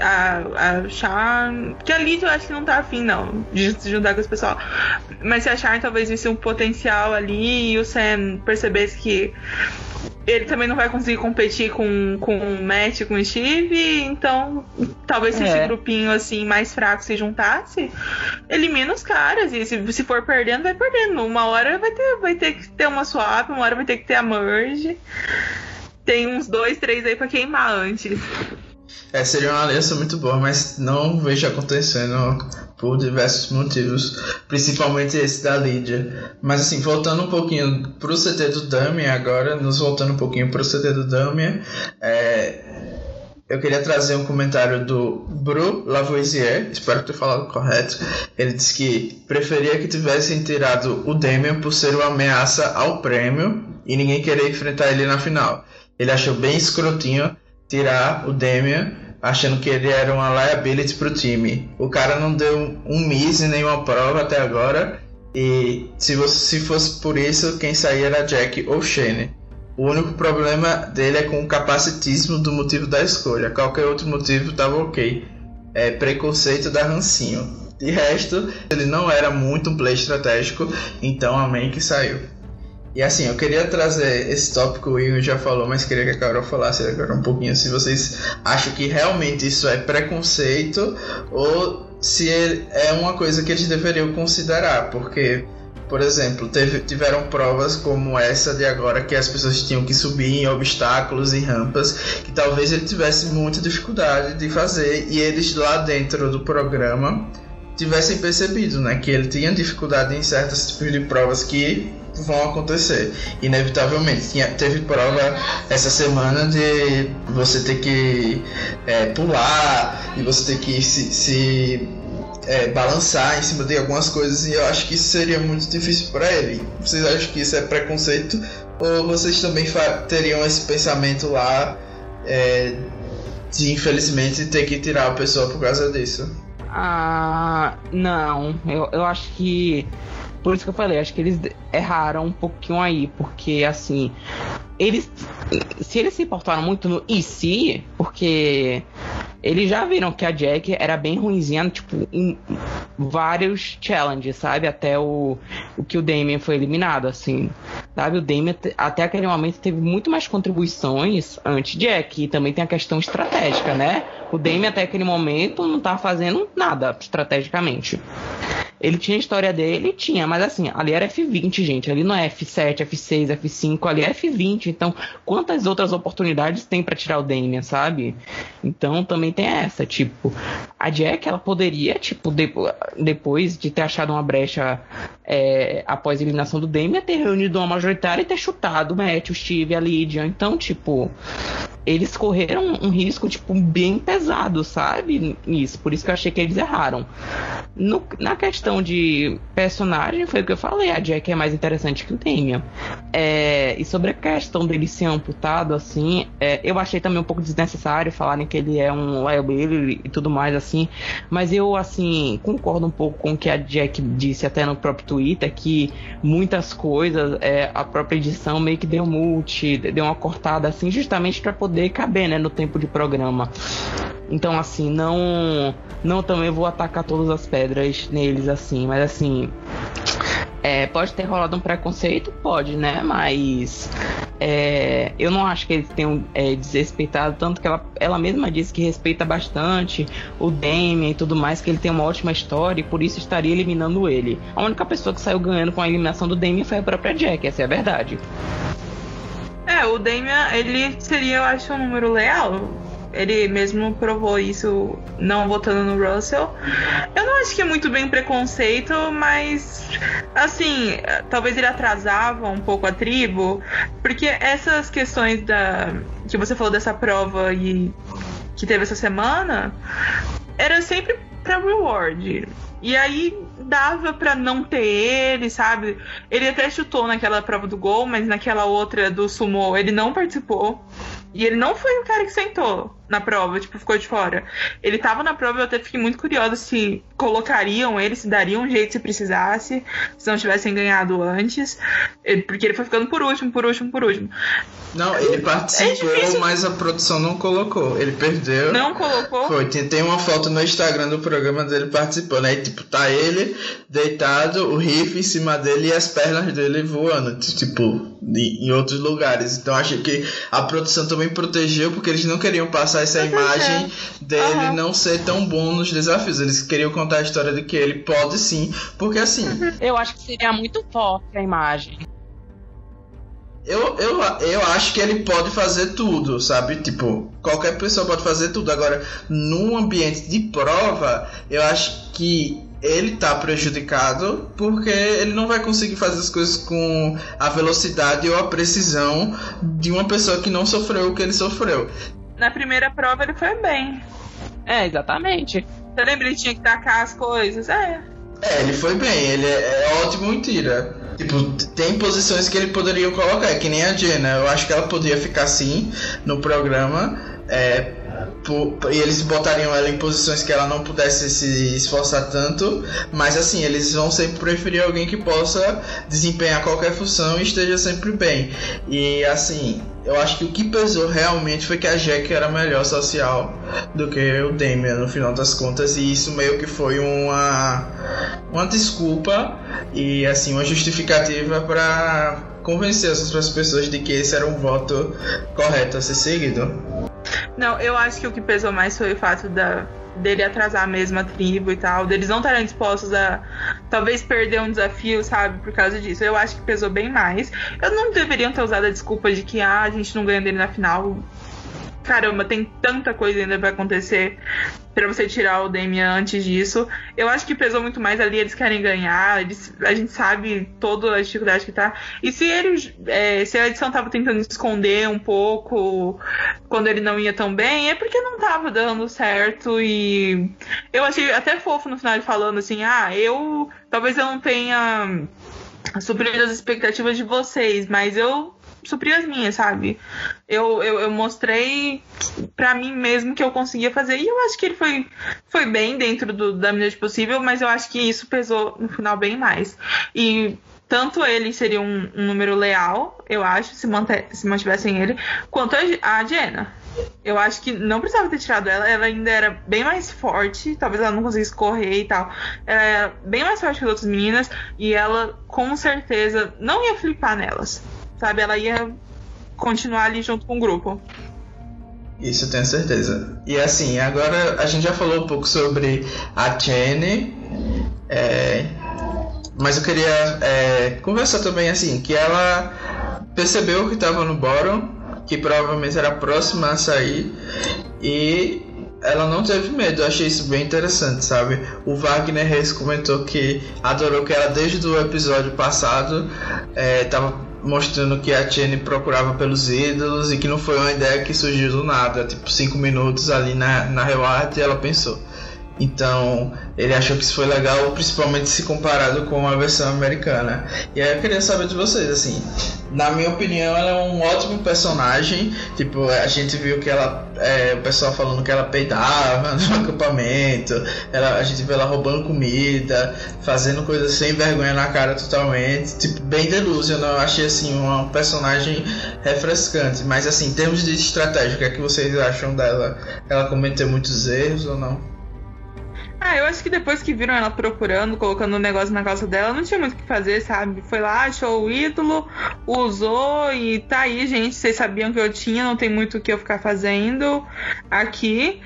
C: a, a Char. Que a Lidia eu acho que não tá afim, não, de se juntar com esse pessoal. Mas se a Char talvez visse um potencial ali e o Sam percebesse que ele também não vai conseguir competir com, com o Matt, com o Steve, então talvez se é. esse grupinho assim mais fraco se juntasse, elimina os caras. E se, se for perdendo, vai perdendo. Uma hora vai ter, vai ter que ter uma swap, uma hora vai ter que ter a merge. Tem uns dois, três aí pra queimar antes.
A: É, seria uma aliança muito boa, mas não vejo acontecendo por diversos motivos, principalmente esse da Lídia. Mas assim, voltando um pouquinho pro CT do Damien agora, nos voltando um pouquinho pro CT do Damien, é, eu queria trazer um comentário do Bru Lavoisier, espero ter falado correto. Ele disse que preferia que tivessem tirado o Damien por ser uma ameaça ao prêmio e ninguém querer enfrentar ele na final. Ele achou bem escrotinho tirar o Damian achando que ele era uma liability pro time. O cara não deu um miss em nenhuma prova até agora. E se, você, se fosse por isso, quem saía era Jack ou Shane. O único problema dele é com o capacitismo do motivo da escolha. Qualquer outro motivo tava ok. É preconceito da Rancinho. De resto, ele não era muito um play estratégico, então amém que saiu. E assim, eu queria trazer esse tópico, o Igor já falou, mas queria que a Carol falasse agora um pouquinho se vocês acham que realmente isso é preconceito ou se é uma coisa que eles deveriam considerar, porque, por exemplo, teve, tiveram provas como essa de agora que as pessoas tinham que subir em obstáculos e rampas que talvez ele tivesse muita dificuldade de fazer e eles lá dentro do programa tivessem percebido, né, que ele tinha dificuldade em certos tipos de provas que vão acontecer, inevitavelmente. Tinha, teve prova essa semana de você ter que é, pular e você ter que se, se é, balançar em cima de algumas coisas e eu acho que isso seria muito difícil para ele. Vocês acham que isso é preconceito ou vocês também teriam esse pensamento lá é, de infelizmente ter que tirar a pessoa por causa disso?
B: Ah, não. Eu, eu acho que Por isso que eu falei, acho que eles erraram um pouquinho aí, porque assim, eles se eles se importaram muito no e se, porque eles já viram que a Jack era bem ruimzinha, tipo, em vários challenges, sabe? Até o, o que o Damien foi eliminado, assim. Sabe? O Damien, até aquele momento, teve muito mais contribuições anti-Jack. E também tem a questão estratégica, né? O Damien, até aquele momento, não tá fazendo nada estrategicamente. Ele tinha a história dele, tinha, mas assim, ali era F20, gente. Ali não é F7, F6, F5, ali é F20. Então, quantas outras oportunidades tem para tirar o Damien, sabe? Então, também tem essa, tipo, a Jack, ela poderia, tipo, de, depois de ter achado uma brecha é, após a eliminação do Damien, ter reunido uma majoritária e ter chutado o Matt, o Steve, a Lydia. Então, tipo, eles correram um risco, tipo, bem pesado, sabe? Isso, por isso que eu achei que eles erraram. No, na questão de personagem, foi o que eu falei, a Jack é mais interessante que o Damian. É, e sobre a questão dele ser amputado, assim, é, eu achei também um pouco desnecessário falarem que ele é um liability e tudo mais, assim, mas eu, assim, concordo um pouco com o que a Jack disse até no próprio Twitter, que muitas coisas, é, a própria edição meio que deu multi, deu uma cortada, assim, justamente para poder poder caber, né, no tempo de programa. Então, assim, não. Não também vou atacar todas as pedras neles, assim, mas assim. É, pode ter rolado um preconceito? Pode, né? Mas é, eu não acho que eles tenham é, desrespeitado, tanto que ela, ela mesma disse que respeita bastante o Damien e tudo mais, que ele tem uma ótima história e por isso estaria eliminando ele. A única pessoa que saiu ganhando com a eliminação do Damien foi a própria Jack, essa é a verdade.
C: É, o Damian, ele seria, eu acho, um número leal. Ele mesmo provou isso não votando no Russell. Eu não acho que é muito bem preconceito, mas assim, talvez ele atrasava um pouco a tribo, porque essas questões da que você falou dessa prova e que teve essa semana era sempre para reward. E aí dava para não ter ele, sabe? Ele até chutou naquela prova do gol, mas naquela outra do sumo ele não participou. E ele não foi o cara que sentou na prova, tipo, ficou de fora. Ele tava na prova, eu até fiquei muito curiosa se colocariam ele, se dariam um jeito se precisasse, se não tivessem ganhado antes. Porque ele foi ficando por último, por último, por último.
A: Não, ele participou, é mas a produção não colocou. Ele perdeu.
C: Não colocou?
A: Foi. Tem, tem uma foto no Instagram do programa dele participando. Aí, tipo, tá ele deitado, o riff em cima dele e as pernas dele voando. Tipo, em outros lugares. Então, acho que a produção também protegeu porque eles não queriam passar essa imagem dele uhum. não ser tão bom nos desafios. Eles queriam contar a história de que ele pode sim. Porque assim.
B: Eu acho que seria muito forte a imagem.
A: Eu, eu, eu acho que ele pode fazer tudo, sabe? Tipo, qualquer pessoa pode fazer tudo. Agora, num ambiente de prova, eu acho que ele tá prejudicado porque ele não vai conseguir fazer as coisas com a velocidade ou a precisão de uma pessoa que não sofreu o que ele sofreu.
C: Na primeira prova ele foi bem.
B: É, exatamente.
C: Você lembra ele tinha que tacar as coisas? É.
A: É, ele foi bem, ele é, é ótimo em tira. Tipo, tem posições que ele poderia colocar, é que nem a Jenna. Eu acho que ela poderia ficar assim no programa. É, e eles botariam ela em posições que ela não pudesse se esforçar tanto, mas assim, eles vão sempre preferir alguém que possa desempenhar qualquer função e esteja sempre bem. E assim, eu acho que o que pesou realmente foi que a Jack era melhor social do que o Damian no final das contas, e isso meio que foi uma, uma desculpa e assim, uma justificativa para convencer as outras pessoas de que esse era um voto correto a ser seguido.
C: Não, eu acho que o que pesou mais foi o fato da, dele atrasar mesmo a tribo e tal, deles não estarem dispostos a talvez perder um desafio, sabe, por causa disso. Eu acho que pesou bem mais. Eu não deveriam ter usado a desculpa de que ah, a gente não ganha dele na final caramba, tem tanta coisa ainda pra acontecer para você tirar o Damian antes disso. Eu acho que pesou muito mais ali, eles querem ganhar, eles, a gente sabe toda a dificuldade que tá. E se eles. É, se a edição tava tentando esconder um pouco quando ele não ia tão bem, é porque não tava dando certo. E eu achei até fofo no final ele falando assim, ah, eu. Talvez eu não tenha suprido as expectativas de vocês, mas eu suprir as minhas, sabe? Eu, eu, eu mostrei para mim mesmo que eu conseguia fazer. E eu acho que ele foi, foi bem dentro do, da medida possível, mas eu acho que isso pesou no final bem mais. E tanto ele seria um, um número leal, eu acho, se, manter, se mantivessem ele, quanto a, a Diana. Eu acho que não precisava ter tirado ela, ela ainda era bem mais forte, talvez ela não conseguisse correr e tal. Ela era bem mais forte que as outras meninas e ela com certeza não ia flipar nelas, sabe? Ela ia continuar ali junto com o grupo.
A: Isso eu tenho certeza. E assim, agora a gente já falou um pouco sobre a Jenny, é, mas eu queria é, conversar também assim, que ela percebeu que estava no bottom que provavelmente era próxima a sair. E ela não teve medo, eu achei isso bem interessante, sabe? O Wagner Reis comentou que adorou que ela desde o episódio passado estava é, mostrando que a Jenny procurava pelos ídolos e que não foi uma ideia que surgiu do nada, tipo cinco minutos ali na, na e ela pensou. Então ele achou que isso foi legal, principalmente se comparado com a versão americana. E aí eu queria saber de vocês, assim, na minha opinião, ela é um ótimo personagem. Tipo, a gente viu que ela. É, o pessoal falando que ela peidava no acampamento. Ela, a gente viu ela roubando comida, fazendo coisas sem vergonha na cara totalmente. Tipo, bem delusional. Eu achei assim uma personagem refrescante. Mas assim, em termos de estratégia, o que é que vocês acham dela? Ela cometeu muitos erros ou não?
C: Ah, eu acho que depois que viram ela procurando, colocando um negócio na calça dela, não tinha muito o que fazer, sabe? Foi lá, achou o ídolo, usou e tá aí, gente. Vocês sabiam que eu tinha, não tem muito o que eu ficar fazendo aqui.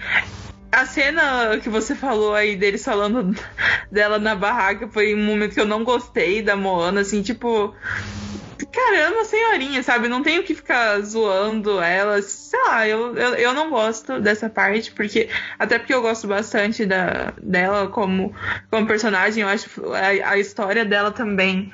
C: A cena que você falou aí deles falando dela na barraca foi um momento que eu não gostei da Moana, assim, tipo caramba, senhorinha, sabe? Não tenho que ficar zoando ela. Sei lá, eu, eu, eu não gosto dessa parte, porque. Até porque eu gosto bastante da, dela como, como personagem. Eu acho a, a história dela também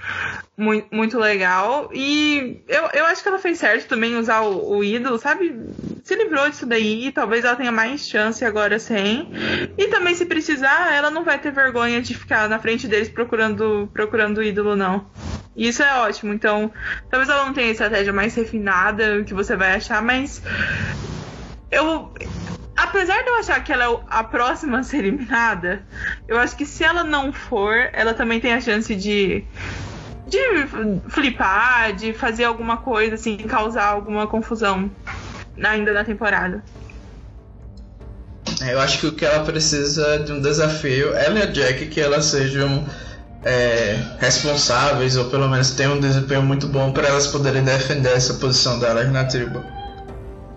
C: muito, muito legal. E eu, eu acho que ela fez certo também usar o, o ídolo, sabe? Se livrou disso daí, talvez ela tenha mais chance agora sem. E também, se precisar, ela não vai ter vergonha de ficar na frente deles procurando, procurando o ídolo, não. E isso é ótimo. Então, talvez ela não tenha a estratégia mais refinada que você vai achar, mas eu apesar de eu achar que ela é a próxima a ser eliminada, eu acho que se ela não for, ela também tem a chance de de flipar, de fazer alguma coisa assim, causar alguma confusão ainda na temporada.
A: É, eu acho que o que ela precisa de um desafio, ela e a Jack, que elas sejam é, responsáveis ou pelo menos tenham um desempenho muito bom para elas poderem defender essa posição delas na tribo.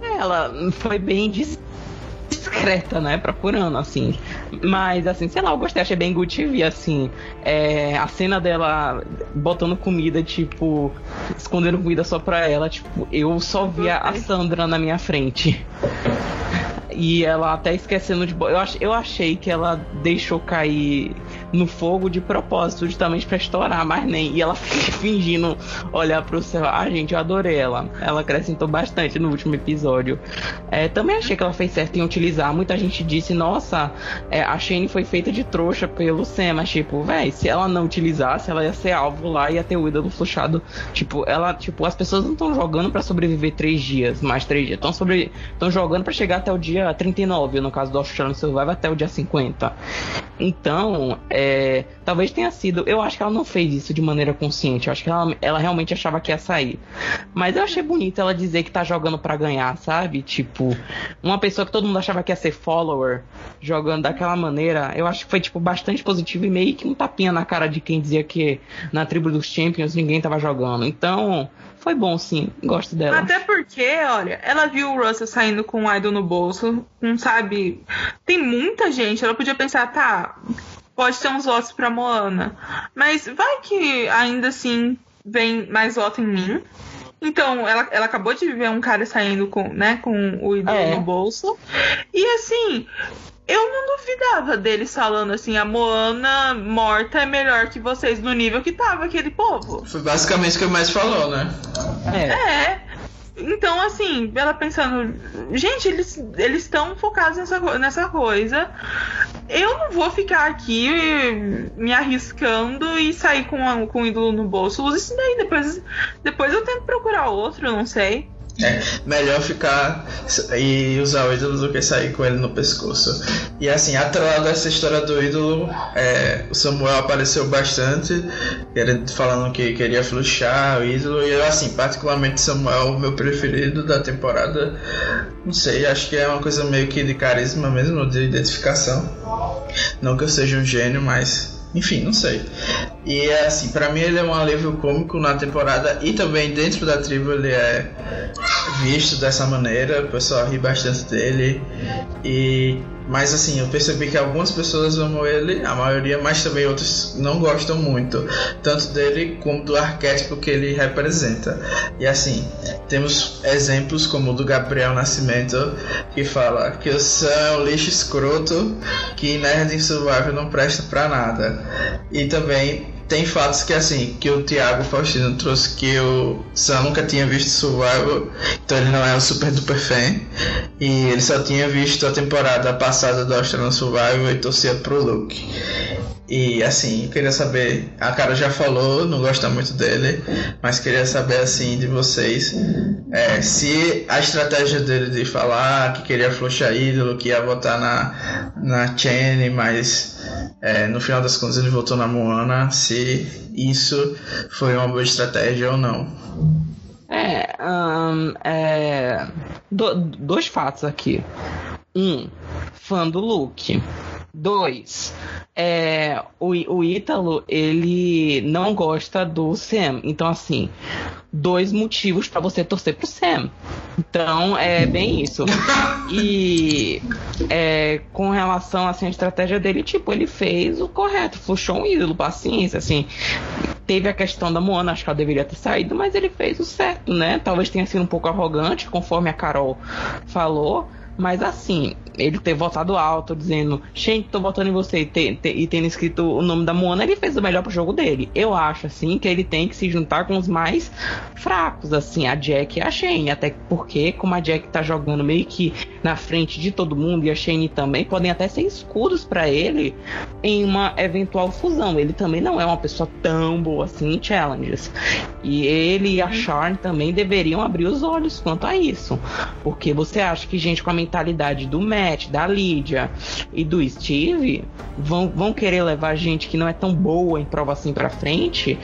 B: Ela foi bem discreta, né, procurando, assim. Mas, assim, sei lá, eu gostei, achei bem good TV, assim. É, a cena dela botando comida, tipo, escondendo comida só pra ela, tipo, eu só via a Sandra na minha frente. E ela até esquecendo de. Eu, ach, eu achei que ela deixou cair no fogo de propósito, justamente para estourar, mas nem. E ela fingindo olhar pro céu. Ah, gente, eu adorei ela. Ela acrescentou bastante no último episódio. É, também achei que ela fez certo em utilizar. Muita gente disse, nossa, é, a Shane foi feita de trouxa pelo Sam, mas tipo, véi, se ela não utilizasse, ela ia ser alvo lá, ia ter o ídolo fluxado. Tipo, ela, tipo, as pessoas não estão jogando para sobreviver três dias, mais três dias. Estão sobre... jogando para chegar até o dia 39, no caso do Australian Survival, até o dia 50. Então, é, talvez tenha sido. Eu acho que ela não fez isso de maneira consciente. Eu acho que ela, ela realmente achava que ia sair. Mas eu achei bonito ela dizer que tá jogando para ganhar, sabe? Tipo, uma pessoa que todo mundo achava que ia ser follower, jogando daquela maneira, eu acho que foi, tipo, bastante positivo e meio que um tapinha na cara de quem dizia que na tribo dos Champions ninguém tava jogando. Então, foi bom, sim. Gosto dela.
C: Até porque, olha, ela viu o Russell saindo com o idol no bolso, não sabe. Tem muita gente, ela podia pensar, tá, pode ter uns votos pra Moana. Mas vai que ainda assim vem mais voto em mim. Então, ela, ela acabou de ver um cara saindo com, né, com o ídolo é. no bolso. E assim, eu não duvidava deles falando assim, a Moana morta é melhor que vocês no nível que tava aquele povo.
A: Foi basicamente o que o mais falou, né?
C: É. é. Então, assim, ela pensando, gente, eles estão focados nessa, nessa coisa. eu não vou ficar aqui me arriscando e sair com, a, com o ídolo no bolso. Usa isso daí, depois, depois eu tento procurar outro, não sei.
A: É melhor ficar e usar o ídolo do que sair com ele no pescoço. E assim, atrelado dessa história do ídolo, é, o Samuel apareceu bastante, falando que queria fluxar o ídolo. E eu, assim, particularmente Samuel, meu preferido da temporada. Não sei, acho que é uma coisa meio que de carisma mesmo, de identificação. Não que eu seja um gênio, mas enfim, não sei. E é assim, para mim ele é um alívio cômico na temporada e também dentro da tribo ele é visto dessa maneira, o pessoal ri bastante dele. E mas assim, eu percebi que algumas pessoas amam ele, a maioria, mas também outras não gostam muito, tanto dele como do arquétipo que ele representa. E assim, temos exemplos como o do Gabriel Nascimento, que fala que o Sam é um lixo escroto, que Nerd Survival não presta pra nada. E também tem fatos que assim, que o Thiago Faustino trouxe que o Sam nunca tinha visto Survival, então ele não é um super duper fan. E ele só tinha visto a temporada passada do Australian Survival e torcia pro Luke. E assim, eu queria saber, a cara já falou, não gosta muito dele, mas queria saber assim de vocês é, se a estratégia dele de falar que queria fluxar ídolo, que ia votar na, na Chene, mas é, no final das contas ele votou na Moana, se isso foi uma boa estratégia ou não.
B: É, um, é do, dois fatos aqui. Um, fã do Luke. Dois, é, o, o Ítalo, ele não gosta do Sam. Então, assim, dois motivos para você torcer pro Sam. Então, é bem isso. E é, com relação assim, à estratégia dele, tipo, ele fez o correto, puxou um ídolo, paciência, assim. Teve a questão da Moana, acho que ela deveria ter saído, mas ele fez o certo, né? Talvez tenha sido um pouco arrogante, conforme a Carol falou. Mas assim, ele ter votado alto, dizendo, gente, tô votando em você, e, ter, ter, e tendo escrito o nome da Moana, ele fez o melhor pro jogo dele. Eu acho, assim, que ele tem que se juntar com os mais fracos, assim, a Jack e a Shane. Até porque, como a Jack tá jogando meio que na frente de todo mundo, e a Shane também, podem até ser escudos para ele em uma eventual fusão. Ele também não é uma pessoa tão boa assim em challenges. E ele e a Charne também deveriam abrir os olhos quanto a isso. Porque você acha que gente com a mentalidade do Matt, da Lídia e do Steve vão, vão querer levar gente que não é tão boa em prova assim pra frente.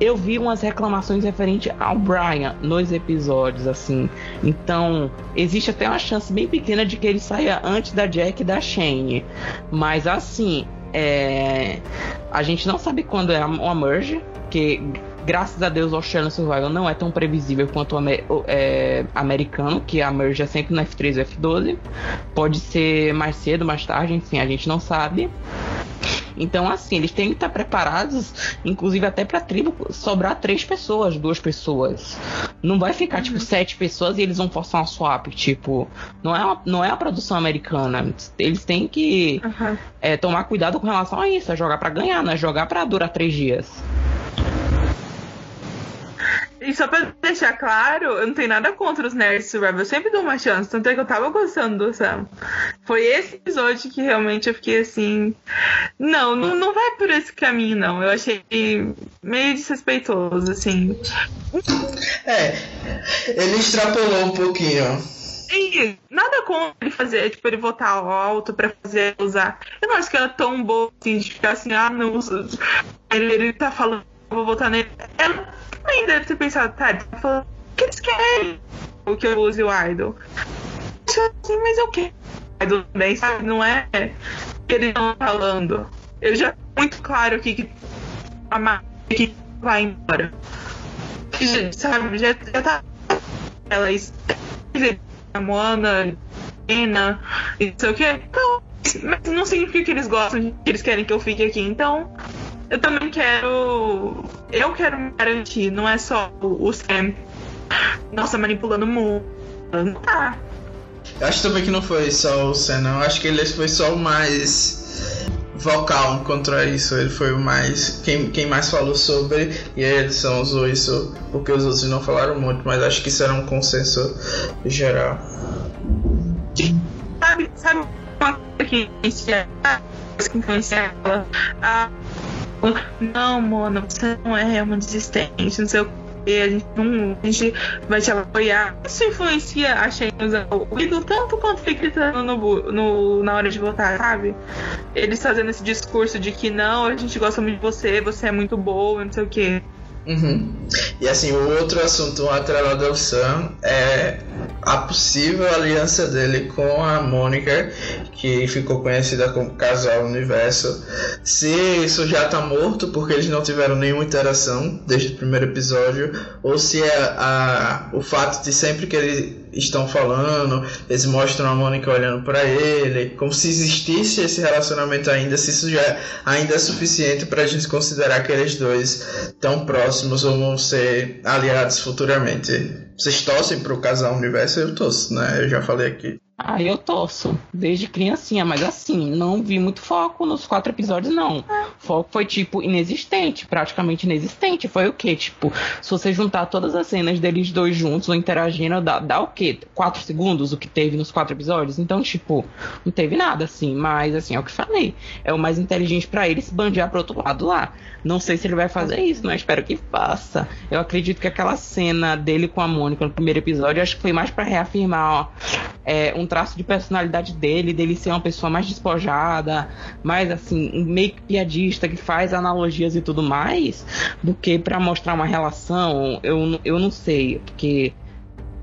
B: Eu vi umas reclamações referente ao Brian nos episódios, assim. Então, existe até uma chance bem pequena de que ele saia antes da Jack e da Shane. Mas assim, é... a gente não sabe quando é uma merge, que graças a Deus o Australian Survival não é tão previsível quanto o, o é, americano, que a merge é sempre no F3 e F12. Pode ser mais cedo, mais tarde, enfim, a gente não sabe. Então, assim, eles têm que estar preparados, inclusive até pra tribo sobrar três pessoas, duas pessoas. Não vai ficar, tipo, uhum. tipo, sete pessoas e eles vão forçar uma swap. Tipo, não é, uma, não é a produção americana. Eles têm que uhum. é, tomar cuidado com relação a isso. É jogar para ganhar, não é jogar para durar três dias.
C: E só pra deixar claro, eu não tenho nada contra os Nerds Survival. Eu sempre dou uma chance. Tanto é que eu tava gostando do Sam. Foi esse episódio que realmente eu fiquei assim. Não, não, não vai por esse caminho, não. Eu achei meio desrespeitoso, assim.
A: É, ele extrapolou um pouquinho.
C: E nada contra ele fazer, tipo, ele votar alto pra fazer usar. Eu não acho que ela é tão boa assim, de ficar assim, ah, não, ele, ele tá falando, vou votar nele. Ela também deve ter pensado, tá, tá falando que eles querem o que eu use o idol. Assim, mas eu quero idol também, sabe? Não é que eles estão falando. Eu já muito claro aqui que a que vai embora. Sabe, já, já tá. Ela a Moana, Pena, e não sei o que. Então, mas não significa que eles gostam, que eles querem que eu fique aqui. Então, eu também quero. Eu quero me garantir, não é só o, Sam. Nossa, manipulando o mundo. Não tá.
A: Eu acho também que não foi só o Sam, não. Eu acho que ele foi só o mais vocal contra isso. Ele foi o mais. Quem, quem mais falou sobre. E a edição usou isso porque os outros não falaram muito, mas acho que isso era um consenso geral.
C: Sabe, sabe uma coisa que influencia ela. Ah, não, Mona, você não é uma desistente, não sei o que, a gente, não, a gente vai te apoiar. Isso influencia a Shane usar o ídolo tanto quanto gritando no, no, na hora de votar, sabe? Eles fazendo esse discurso de que não, a gente gosta muito de você, você é muito boa, não sei o que.
A: Uhum. E assim, o outro assunto atrelado ao Sam é a possível aliança dele com a Mônica, que ficou conhecida como Casal Universo. Se isso já tá morto porque eles não tiveram nenhuma interação desde o primeiro episódio, ou se é a, o fato de sempre que eles estão falando, eles mostram a Mônica olhando para ele, como se existisse esse relacionamento ainda, se isso já ainda é suficiente para a gente considerar que eles dois tão próximos ou vão ser aliados futuramente. Vocês torcem pro casal universo? Eu torço, né? Eu já falei aqui.
B: Ah, eu torço, desde criancinha, mas assim, não vi muito foco nos quatro episódios, não. O foco foi, tipo, inexistente, praticamente inexistente. Foi o quê? Tipo, se você juntar todas as cenas deles dois juntos ou interagindo, dá, dá o quê? Quatro segundos, o que teve nos quatro episódios? Então, tipo, não teve nada, assim. Mas, assim, é o que falei. É o mais inteligente para ele se bandear pro outro lado lá. Não sei se ele vai fazer isso, mas espero que faça. Eu acredito que aquela cena dele com a Mônica no primeiro episódio, acho que foi mais para reafirmar, ó, é, um traço de personalidade dele, dele ser uma pessoa mais despojada, mais assim, meio que piadista, que faz analogias e tudo mais, do que para mostrar uma relação. Eu, eu não sei, porque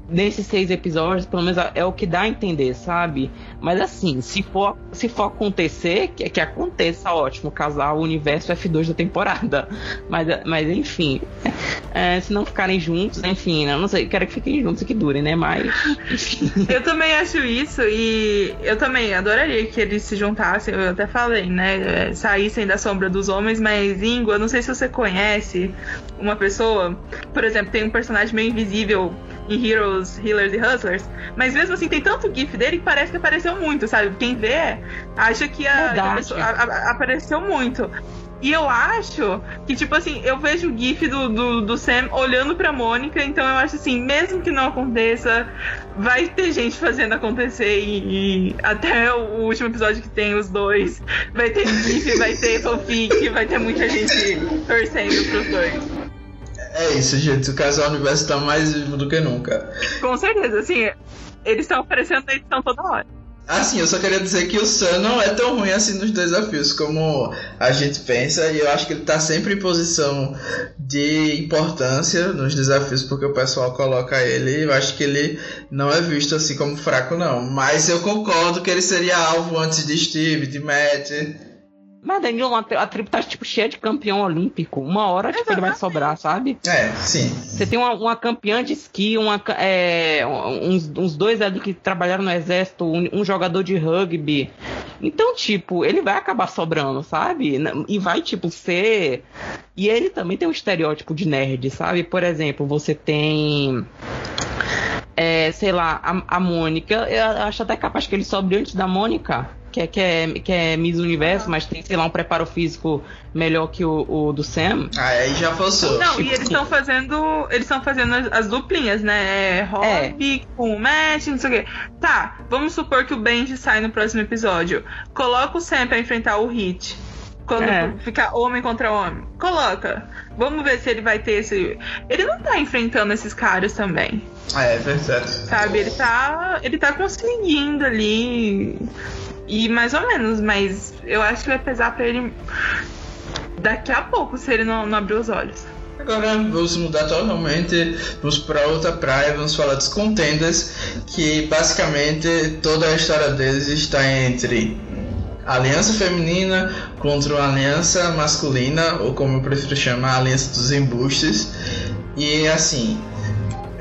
B: nesses seis episódios, pelo menos é o que dá a entender, sabe? Mas assim, se for, se for acontecer, que, que aconteça, ótimo, casal, o universo F2 da temporada. Mas, mas enfim, é, se não ficarem juntos, enfim, eu não sei, quero que fiquem juntos e que durem, né? Mas. Enfim.
C: Eu também acho isso e eu também adoraria que eles se juntassem, eu até falei, né? É, saíssem da sombra dos homens, mas Ingo, eu não sei se você conhece uma pessoa, por exemplo, tem um personagem meio invisível em Heroes, Healers e Hustlers, mas mesmo assim tem tanto gif dele que parece que apareceu muito, sabe? Quem vê acha que a, a a, apareceu muito. E eu acho que, tipo assim, eu vejo o GIF do, do, do, Sam olhando pra Mônica, então eu acho assim, mesmo que não aconteça, vai ter gente fazendo acontecer e, e até o último episódio que tem os dois, vai ter GIF, vai ter fanfic, vai ter muita gente torcendo pros dois.
A: É isso, gente. O casal universo tá mais vivo do que nunca.
C: Com certeza, assim, eles estão aparecendo na edição toda hora.
A: Assim, eu só queria dizer que o Sam não é tão ruim assim nos desafios como a gente pensa, e eu acho que ele tá sempre em posição de importância nos desafios, porque o pessoal coloca ele, eu acho que ele não é visto assim como fraco, não. Mas eu concordo que ele seria alvo antes de Steve, de Matt.
B: Mas Danilo, a tribo tá tipo cheia de campeão olímpico. Uma hora tipo, ele vai sobrar, sabe?
A: É, sim.
B: Você tem uma, uma campeã de esqui, uma, é, uns, uns dois ali que trabalharam no exército, um, um, jogador de rugby. Então, tipo, ele vai acabar sobrando, sabe? E vai, tipo, ser. E ele também tem um estereótipo de nerd, sabe? Por exemplo, você tem. É, sei lá, a, a Mônica, eu acho até capaz que ele sobre antes da Mônica que é, que é, que é Miss Universo, mas tem, sei lá, um preparo físico melhor que o, o do Sam.
A: Ah, aí já passou.
C: Não, e eles estão fazendo. Eles estão fazendo as, as, duplinhas, né? É Hobby é. com o Matt, não sei o quê. Tá, vamos supor que o Benji sai no próximo episódio. Coloca o Sam pra enfrentar o Hit. Quando é. ficar homem contra homem. Coloca. Vamos ver se ele vai ter esse. Ele não tá enfrentando esses caras também.
A: Ah, é verdade.
C: Sabe, ele tá. Ele tá conseguindo ali e mais ou menos, mas eu acho que vai pesar pra ele daqui a pouco se ele não, não abrir os olhos.
A: Agora vamos mudar totalmente, vamos para outra praia, vamos falar dos contenders, que basicamente toda a história deles está entre a aliança feminina contra a aliança masculina, ou como eu prefiro chamar, a aliança dos embustes. E assim,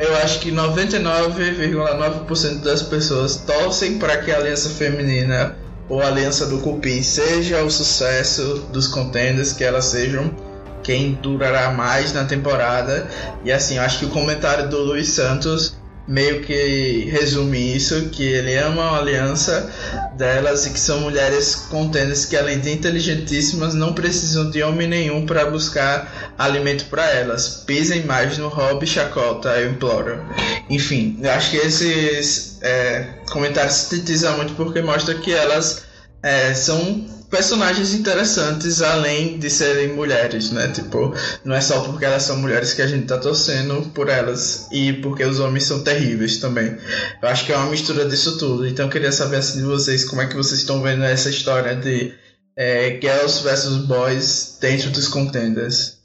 A: eu acho que 99,9% das pessoas torcem para que a aliança feminina ou a aliança do Cupim seja o sucesso dos contenders, que elas sejam quem durará mais na temporada. E assim, eu acho que o comentário do Luiz Santos meio que resume isso, que ele ama a aliança delas e que são mulheres contentes que além de inteligentíssimas não precisam de homem nenhum para buscar alimento para elas. Pisem mais no hobby chacota, eu imploro. Enfim, eu acho que esses é, comentários muito porque mostra que elas é, são personagens interessantes além de serem mulheres, né? Tipo, não é só porque elas são mulheres que a gente tá torcendo por elas e porque os homens são terríveis também. Eu acho que é uma mistura disso tudo. Então eu queria saber assim de vocês como é que vocês estão vendo essa história de é, girls versus boys dentro dos contenders.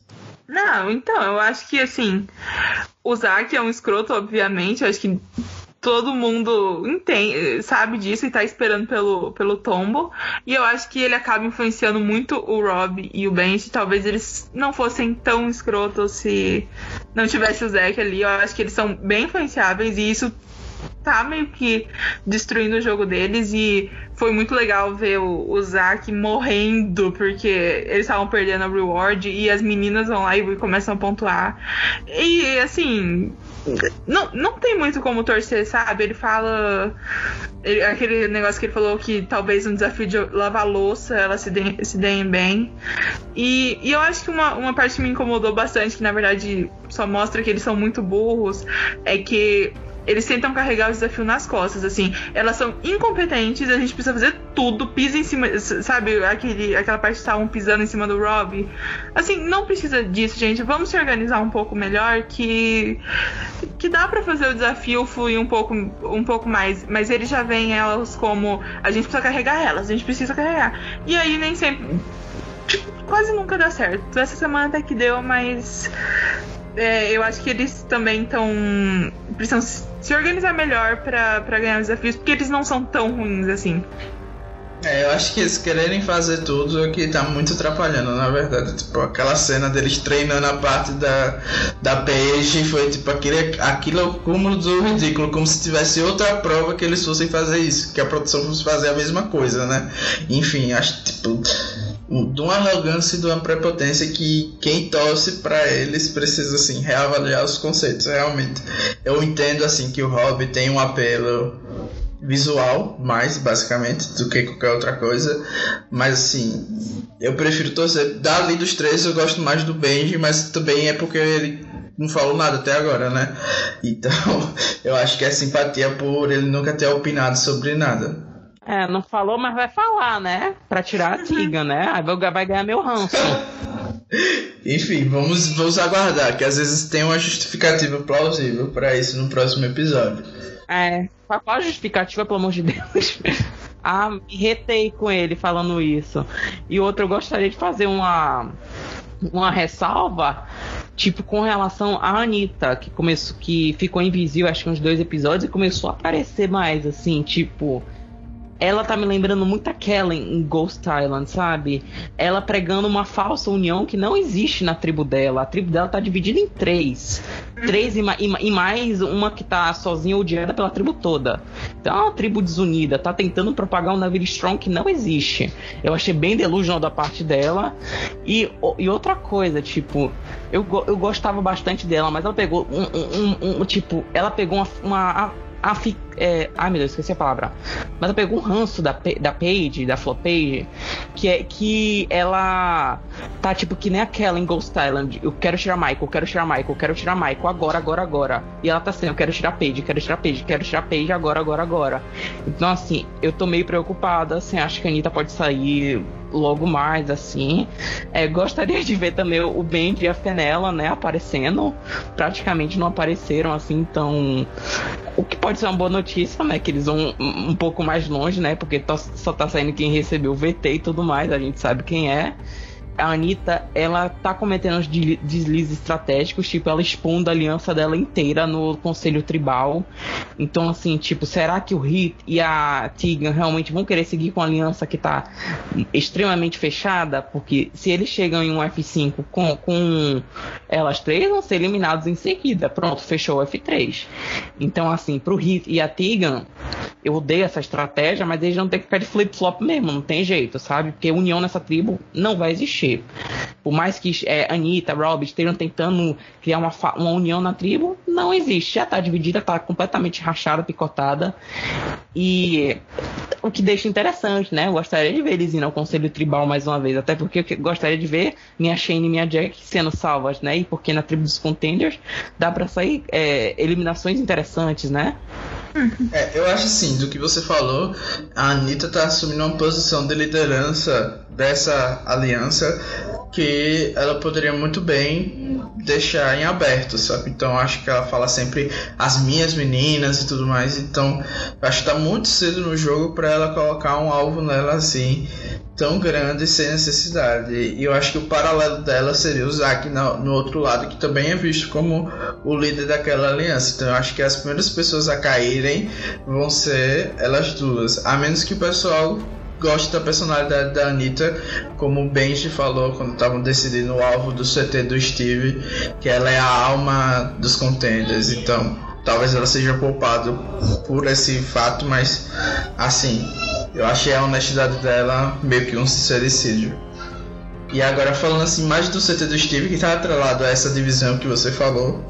C: Não, então, eu acho que assim, o Zack é um escroto, obviamente, eu acho que todo mundo entende, sabe disso e tá esperando pelo, pelo tombo. E eu acho que ele acaba influenciando muito o Rob e o Benji. Talvez eles não fossem tão escrotos se não tivesse o Zack ali. Eu acho que eles são bem influenciáveis e isso tá meio que destruindo o jogo deles e foi muito legal ver o, o Zack morrendo porque eles estavam perdendo a reward e as meninas vão lá e começam a pontuar. E assim, não, não tem muito como torcer, sabe? Ele fala. Ele, aquele negócio que ele falou que talvez um desafio de lavar louça elas se deem, se deem bem. E, e eu acho que uma, uma parte que me incomodou bastante, que na verdade só mostra que eles são muito burros, é que eles tentam carregar o desafio nas costas, assim. Elas são incompetentes, a gente precisa fazer tudo, pisa em cima, sabe, aquele, aquela parte que estavam pisando em cima do Rob. Assim, não precisa disso, gente. Vamos se organizar um pouco melhor, que que dá para fazer o desafio fluir um pouco, um pouco mais, mas eles já veem elas como a gente precisa carregar elas, a gente precisa carregar. E aí nem sempre tipo, quase nunca dá certo. Essa semana até que deu, mas é, eu acho que eles também estão. precisam se organizar melhor para ganhar os desafios, porque eles não são tão ruins assim.
A: É, eu acho que eles quererem fazer tudo é que tá muito atrapalhando, na verdade. Tipo, aquela cena deles treinando a parte da, da peixe foi tipo aquele, aquilo é o cúmulo do ridículo, como se tivesse outra prova que eles fossem fazer isso, que a produção fosse fazer a mesma coisa, né? Enfim, acho tipo de uma arrogância e de uma prepotência que quem torce para eles precisa assim reavaliar os conceitos. Realmente eu entendo assim que o hobby tem um apelo visual mais basicamente do que qualquer outra coisa. Mas assim eu prefiro torcer. Dali dos três eu gosto mais do Benji mas também é porque ele não falou nada até agora né? Então eu acho que é simpatia por ele nunca ter opinado sobre nada
B: é, não falou, mas vai falar, né? Pra tirar a tiga, né? Aí vai ganhar meu ranço.
A: Enfim, vamos, vamos aguardar, que às vezes tem uma justificativa plausível para isso no próximo episódio.
B: É, qual a justificativa, pelo amor de Deus? ah, me retei com ele falando isso. E outro, eu gostaria de fazer uma, uma ressalva tipo com relação à Anitta, que começou que ficou invisível acho que uns dois episódios e começou a aparecer mais assim, tipo, ela tá me lembrando muito a Kellen em Ghost Island, sabe? Ela pregando uma falsa união que não existe na tribo dela. A tribo dela tá dividida em três. Três e, e, mais uma que tá sozinha odiada pela tribo toda. Então é uma tribo desunida, tá tentando propagar um Navire Strong que não existe. Eu achei bem delusional da parte dela. E, e outra coisa, tipo, eu, eu gostava bastante dela, mas ela pegou um, um, um tipo, ela pegou uma, uma a fi, é, ai meu Deus, esqueci a palavra. Mas eu pegou um ranço da, da Paige, da Flo Page, que é que ela tá tipo que nem aquela em Ghost Island. Eu quero tirar Michael, quero tirar Michael, quero tirar Michael agora, agora, agora. E ela tá assim, eu quero tirar Paige, quero tirar Paige, quero tirar Paige agora, agora, agora. Então assim, eu tô meio preocupada, assim, acho que a Anitta pode sair logo mais, assim. É, gostaria de ver também o Ben e a Fenella, né, aparecendo. Praticamente não apareceram, assim, então. O que pode ser uma boa notícia, né? Que eles vão um, um pouco mais longe, né? Porque só tá saindo quem recebeu o VT e tudo mais, a gente sabe quem é a Anitta, ela tá cometendo uns deslizes estratégicos, tipo, ela expondo a aliança dela inteira no Conselho Tribal. Então, assim, tipo, será que o Hit e a Tegan realmente vão querer seguir com a aliança que tá extremamente fechada? Porque se eles chegam em um F5 com, com elas três, vão ser eliminados em seguida. Pronto, fechou o F3. Então, assim, pro Hit e a Tegan, eu odeio essa estratégia, mas eles não tem que ficar de flip-flop mesmo, não tem jeito, sabe? Porque união nessa tribo não vai existir. Por mais que é, Anitta, Rob estejam tentando criar uma, uma união na tribo, não existe. Já tá dividida, tá completamente rachada, picotada. E o que deixa interessante, né? Eu gostaria de ver eles indo ao Conselho Tribal mais uma vez, até porque eu gostaria de ver minha Shane e minha Jack sendo salvas, né? E porque na tribo dos Contenders dá pra sair é, eliminações interessantes, né?
A: É, eu acho assim, do que você falou, a Anitta tá assumindo uma posição de liderança dessa aliança que ela poderia muito bem deixar em aberto, sabe? Então acho que ela fala sempre as minhas meninas e tudo mais. Então acho que tá muito cedo no jogo para ela colocar um alvo nela assim tão grande sem necessidade. E eu acho que o paralelo dela seria o Zack no, outro lado, que também é visto como o líder daquela aliança. Então eu acho que as primeiras pessoas a caírem vão ser elas duas. A menos que o pessoal goste da personalidade da Anitta, como o Benji falou quando estavam decidindo o alvo do CT do Steve, que ela é a alma dos contenders. Então talvez ela seja poupada por esse fato, mas assim eu achei a honestidade dela meio que um sincericídio. E agora falando assim mais do CT do Steve, que está atrelado a essa divisão que você falou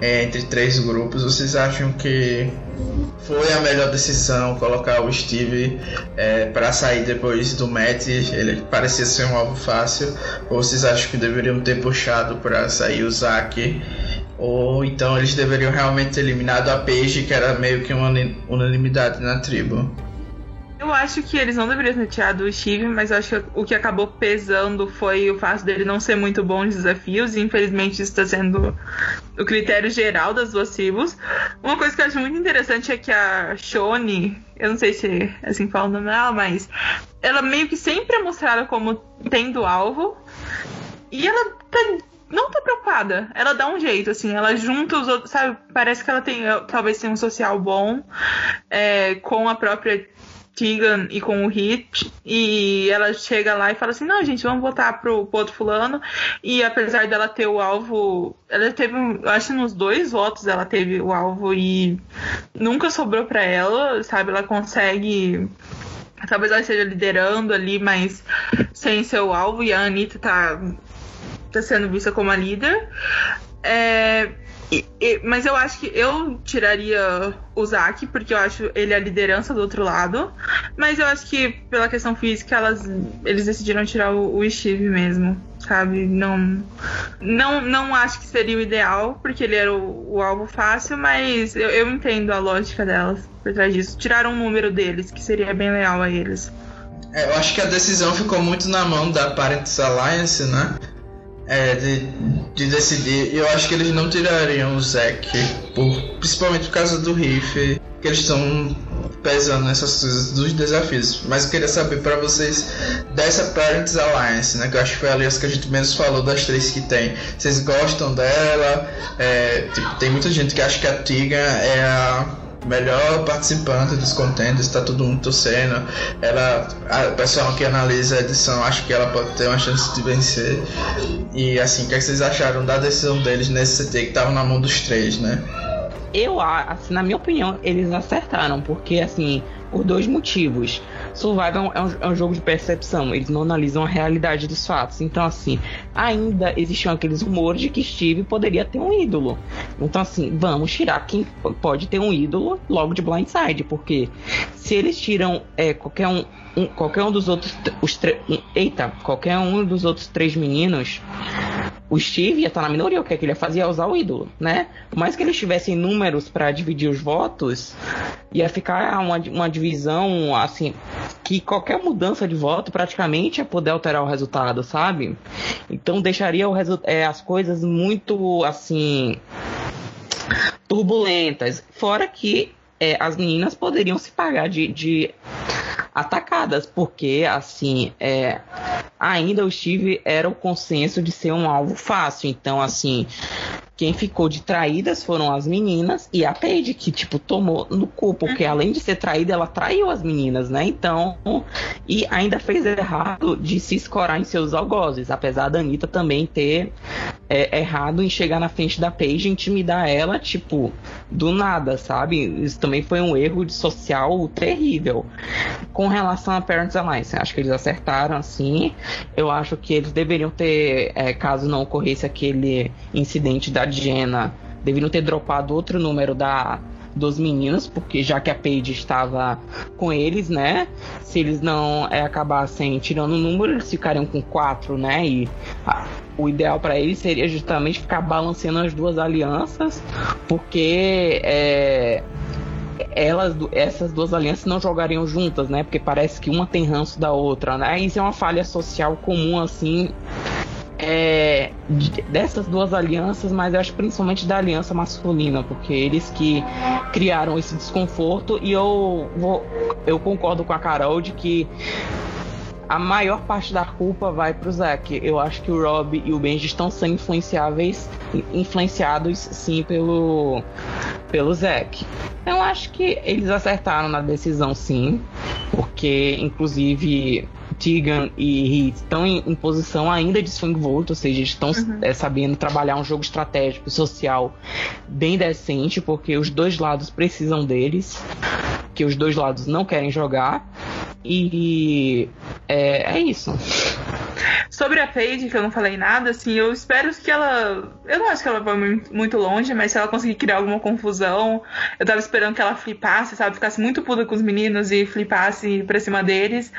A: é, entre três grupos, vocês acham que foi a melhor decisão colocar o Steve é, para sair depois do match? Ele parecia ser um alvo fácil, ou vocês acham que deveriam ter puxado para sair o Zack? Ou então eles deveriam realmente ter eliminado a Paige, que era meio que uma unanimidade na tribo?
C: Eu acho que eles não deveriam ter tirado o Steve, mas eu acho que o que acabou pesando foi o fato dele não ser muito bom nos desafios, e infelizmente isso está sendo o critério geral das duas tribos. Uma coisa que eu acho muito interessante é que a Shone, eu não sei se é assim fala o nome dela, mas ela meio que sempre é mostrada como tendo alvo, e ela tá não tá preocupada. Ela dá um jeito, assim, ela junta os outros, sabe? Parece que ela tem, talvez tenha um social bom é, com a própria Tegan e com o Hit. E ela chega lá e fala assim: não, gente, vamos votar pro, pro outro fulano. E apesar dela ter o alvo. Ela teve, acho nos dois votos ela teve o alvo e nunca sobrou para ela, sabe? Ela consegue. Talvez ela esteja liderando ali, mas sem ser o alvo. E a Anitta tá, tá sendo vista como a líder. É, e, mas eu acho que eu tiraria o Zack, porque eu acho ele a liderança do outro lado. Mas eu acho que pela questão física, elas, eles decidiram tirar o, o Steve mesmo, sabe? Não, não, não acho que seria o ideal, porque ele era o, o alvo fácil, mas eu, eu entendo a lógica delas por trás disso. Tiraram um número deles, que seria bem leal a eles.
A: É, eu acho que a decisão ficou muito na mão da Parents Alliance, né? É, de, de decidir. Eu acho que eles não tirariam o Zack, principalmente por causa do riff, que eles estão pesando nessas coisas dos desafios. Mas eu queria saber para vocês dessa Parents Alliance, né? Que eu acho que foi a aliança que a gente menos falou das três que tem. Vocês gostam dela? É, tipo, tem muita gente que acha que a Tiga é a melhor participante dos contenders, está todo mundo torcendo. Ela, a pessoal que analisa a edição, acho que ela pode ter uma chance de vencer. E assim, o que, é que vocês acharam da decisão deles nesse CT que estava na mão dos três, né?
B: Eu, assim, na minha opinião, eles acertaram, porque assim, por dois motivos. Survival é um, é um, jogo de percepção, eles não analisam a realidade dos fatos. Então, assim, ainda existiam aqueles rumores de que Steve poderia ter um ídolo. Então, assim, vamos tirar quem pode ter um ídolo logo de Blindside, porque se eles tiram é, qualquer um, um, qualquer um dos outros os um, eita, qualquer um dos outros três meninos o Steve ia estar na minoria, o que, é que ele ia fazer ia usar o ídolo, né? Por mais que eles tivessem números para dividir os votos, ia ficar uma, uma divisão, assim, que qualquer mudança de voto praticamente ia poder alterar o resultado, sabe? Então deixaria o é, as coisas muito, assim, turbulentas. Fora que é, as meninas poderiam se pagar de, de atacadas, porque assim, é, ainda o Steve era o consenso de ser um alvo fácil. Então, assim, quem ficou de traídas foram as meninas e a Paige, que, tipo, tomou no cu, porque além de ser traída, ela traiu as meninas, né? Então, e ainda fez errado de se escorar em seus algozes, apesar da Anitta também ter é, errado em chegar na frente da Paige e intimidar ela, tipo, do nada, sabe? Isso também foi um erro de social terrível. Com relação a Parents Alliance, acho que eles acertaram, assim. Eu acho que eles deveriam ter, é, caso não ocorresse aquele incidente da Jenna, deveriam ter dropado outro número da dos meninos, porque já que a Paige estava com eles, né? Se eles não é, acabassem tirando o número, eles ficariam com quatro, né? E a, o ideal para eles seria justamente ficar balanceando as duas alianças, porque é, elas, essas duas alianças não jogariam juntas, né? Porque parece que uma tem ranço da outra, né? Isso é uma falha social comum, assim, é, dessas duas alianças, mas eu acho principalmente da aliança masculina, porque eles que criaram esse desconforto e eu vou, eu concordo com a Carol de que a maior parte da culpa vai pro Zack. Eu acho que o Rob e o Benji estão sendo influenciáveis, influenciados sim pelo pelo Zack. Eu acho que eles acertaram na decisão sim, porque inclusive Tegan e Heath estão em, em, posição ainda de swing vote, ou seja, estão uhum. é, sabendo trabalhar um jogo estratégico e social bem decente, porque os dois lados precisam deles, que os dois lados não querem jogar. E é, é isso.
C: Sobre a Paige, que eu não falei nada, assim, eu espero que ela. Eu não acho que ela vá muito longe, mas se ela conseguir criar alguma confusão, eu tava esperando que ela flipasse, sabe? Ficasse muito puta com os meninos e flipasse pra cima deles.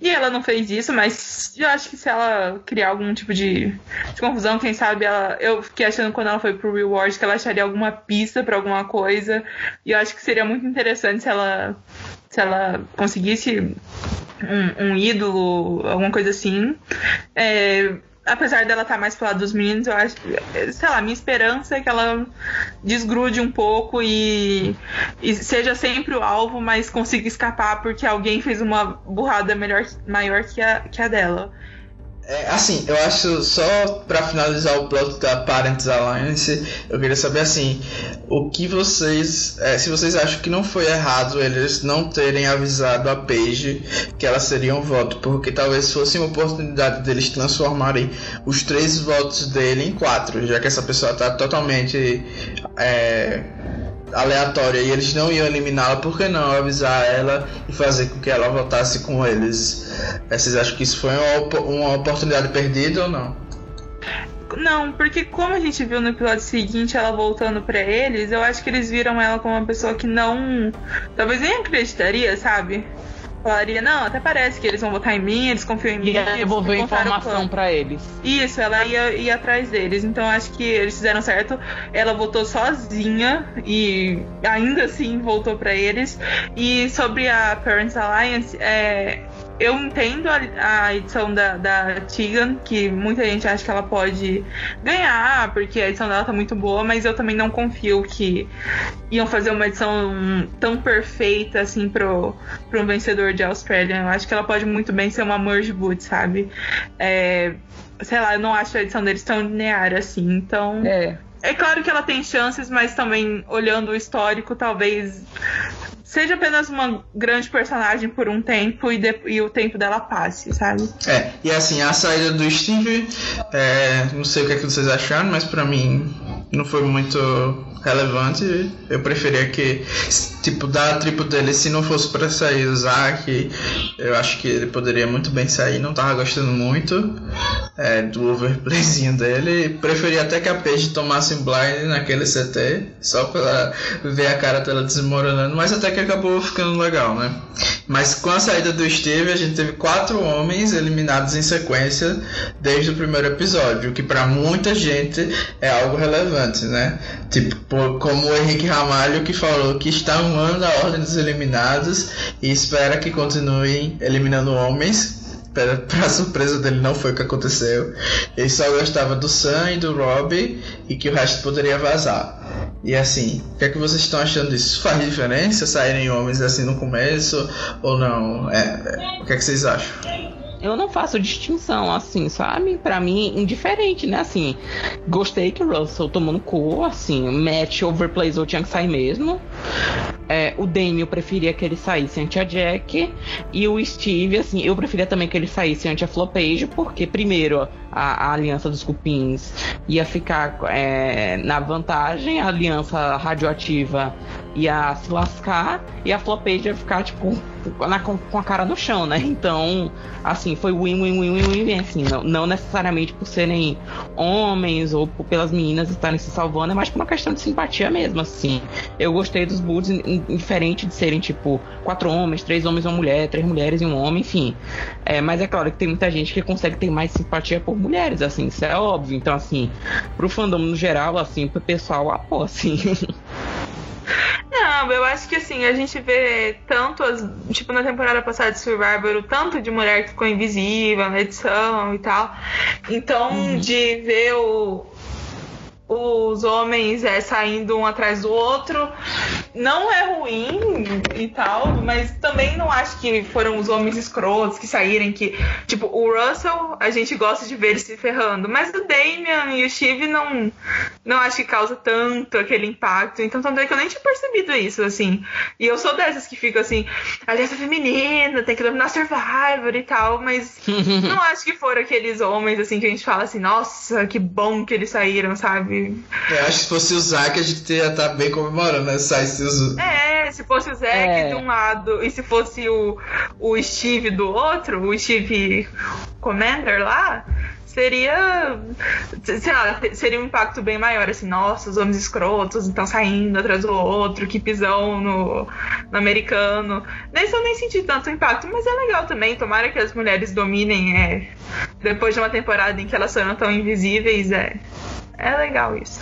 C: E ela não fez isso, mas eu acho que se ela criar algum tipo de, de confusão, quem sabe ela. Eu fiquei achando quando ela foi pro Reward que ela acharia alguma pista para alguma coisa. E eu acho que seria muito interessante se ela se ela conseguisse um, um ídolo, alguma coisa assim. É, apesar dela estar tá mais pro lado dos meninos, eu acho, sei lá, minha esperança é que ela desgrude um pouco e, e seja sempre o alvo, mas consiga escapar porque alguém fez uma burrada melhor, maior que a, que a dela.
A: É, assim, eu acho só para finalizar o plot da Parents Alliance, eu queria saber assim, o que vocês, é, se vocês acham que não foi errado eles não terem avisado a Paige que ela seria um voto, porque talvez fosse uma oportunidade deles transformarem os três votos dele em quatro, já que essa pessoa tá totalmente é, aleatória e eles não iam eliminá-la, por que não avisar ela e fazer com que ela votasse com eles? Vocês acham que isso foi uma, uma oportunidade perdida ou não?
C: Não, porque como a gente viu no episódio seguinte ela voltando para eles, eu acho que eles viram ela como uma pessoa que não. Talvez nem acreditaria, sabe? Falaria, não, até parece que eles vão votar em mim, eles confiam em mim.
B: Ia devolver informação para eles.
C: Isso, ela ia, ia atrás deles. Então acho que eles fizeram certo. Ela votou sozinha e ainda assim voltou para eles. E sobre a Parents Alliance, é, eu entendo a, a edição da, da Tegan, que muita gente acha que ela pode ganhar, porque a edição dela tá muito boa, mas eu também não confio que iam fazer uma edição tão perfeita assim pro, pro um vencedor de Australia. Eu acho que ela pode muito bem ser uma merge boot, sabe? É, sei lá, eu não acho a edição deles tão linear assim, então.
B: É.
C: É claro que ela tem chances, mas também olhando o histórico, talvez seja apenas uma grande personagem por um tempo e, de, e o tempo dela passe, sabe?
A: É, e assim, a saída do Steve, é, não sei o que, é que vocês acharam, mas para mim não foi muito relevante. Eu preferia que, tipo, da tribo dele, se não fosse para sair o Zack, eu acho que ele poderia muito bem sair. Não tava gostando muito é, do overplayzinho dele. Preferia até que a Paige tomasse blind naquele CT, só pra ver a cara dela desmoronando, mas até que acabou ficando legal, né? Mas com a saída do Steve, a gente teve quatro homens eliminados em sequência desde o primeiro episódio, o que para muita gente é algo relevante, né? Tipo, como o Henrique Ramalho que falou que está amando a ordem dos eliminados e espera que continuem eliminando homens. Para surpresa dele, não foi o que aconteceu. Ele só gostava do Sam e do Rob e que o resto poderia vazar. E assim, o que é que vocês estão achando disso? Faz diferença saírem homens assim no começo ou não? É, é, o que é que vocês acham?
B: Eu não faço distinção, assim, sabe? Para mim, indiferente, né? Assim, gostei que o Russell tomou no cu, assim, match overplays ou tinha que sair mesmo. É, o Dame eu preferia que ele saísse antes a Jack. E o Steve, assim, eu preferia também que ele saísse antes a Flopage, porque, primeiro, a, a aliança dos cupins ia ficar é, na vantagem, a aliança radioativa ia se lascar e a Flopage ia ficar, tipo, na, com, com, a cara no chão, né? Então, assim, foi win, win, win, win, win, assim, não, não necessariamente por serem homens ou por, pelas meninas estarem se salvando, é mais por uma questão de simpatia mesmo, assim. Eu gostei dos Bulls, diferente de serem, tipo, quatro homens, três homens e uma mulher, três mulheres e um homem, enfim. É, mas é claro que tem muita gente que consegue ter mais simpatia por mulheres, assim, isso é óbvio. Então, assim, pro fandom no geral, assim, pro pessoal, ah, pô, assim.
C: Não, eu acho que assim, a gente vê tanto, as, tipo na temporada passada de Survivor, o tanto de mulher que ficou invisível na edição e tal. Então, uhum. de ver o, os homens é, saindo um atrás do outro. Não é ruim e tal, mas também não acho que foram os homens escrotos que saírem que. Tipo, o Russell, a gente gosta de ver ele se ferrando, mas o Damian e o Steve não, não acho que causa tanto aquele impacto. Então, tanto é que eu nem tinha percebido isso, assim. E eu sou dessas que ficam assim, aliança feminina, tem que dominar Survivor e tal, mas não acho que foram aqueles homens, assim, que a gente fala assim, nossa, que bom que eles saíram, sabe?
A: Eu acho que se fosse o Zack, a gente ia estar tá bem comemorando, né? Sai se
C: os... É, se fosse o Zack é. de um lado e se fosse o, o Steve do outro, o Steve Commander lá, seria. Sei lá, seria um impacto bem maior, assim, nossa, os homens escrotos estão saindo atrás do outro, que pisão no, no americano. Nesse eu nem senti tanto impacto, mas é legal também. Tomara que as mulheres dominem é, depois de uma temporada em que elas foram tão invisíveis. É, é legal isso.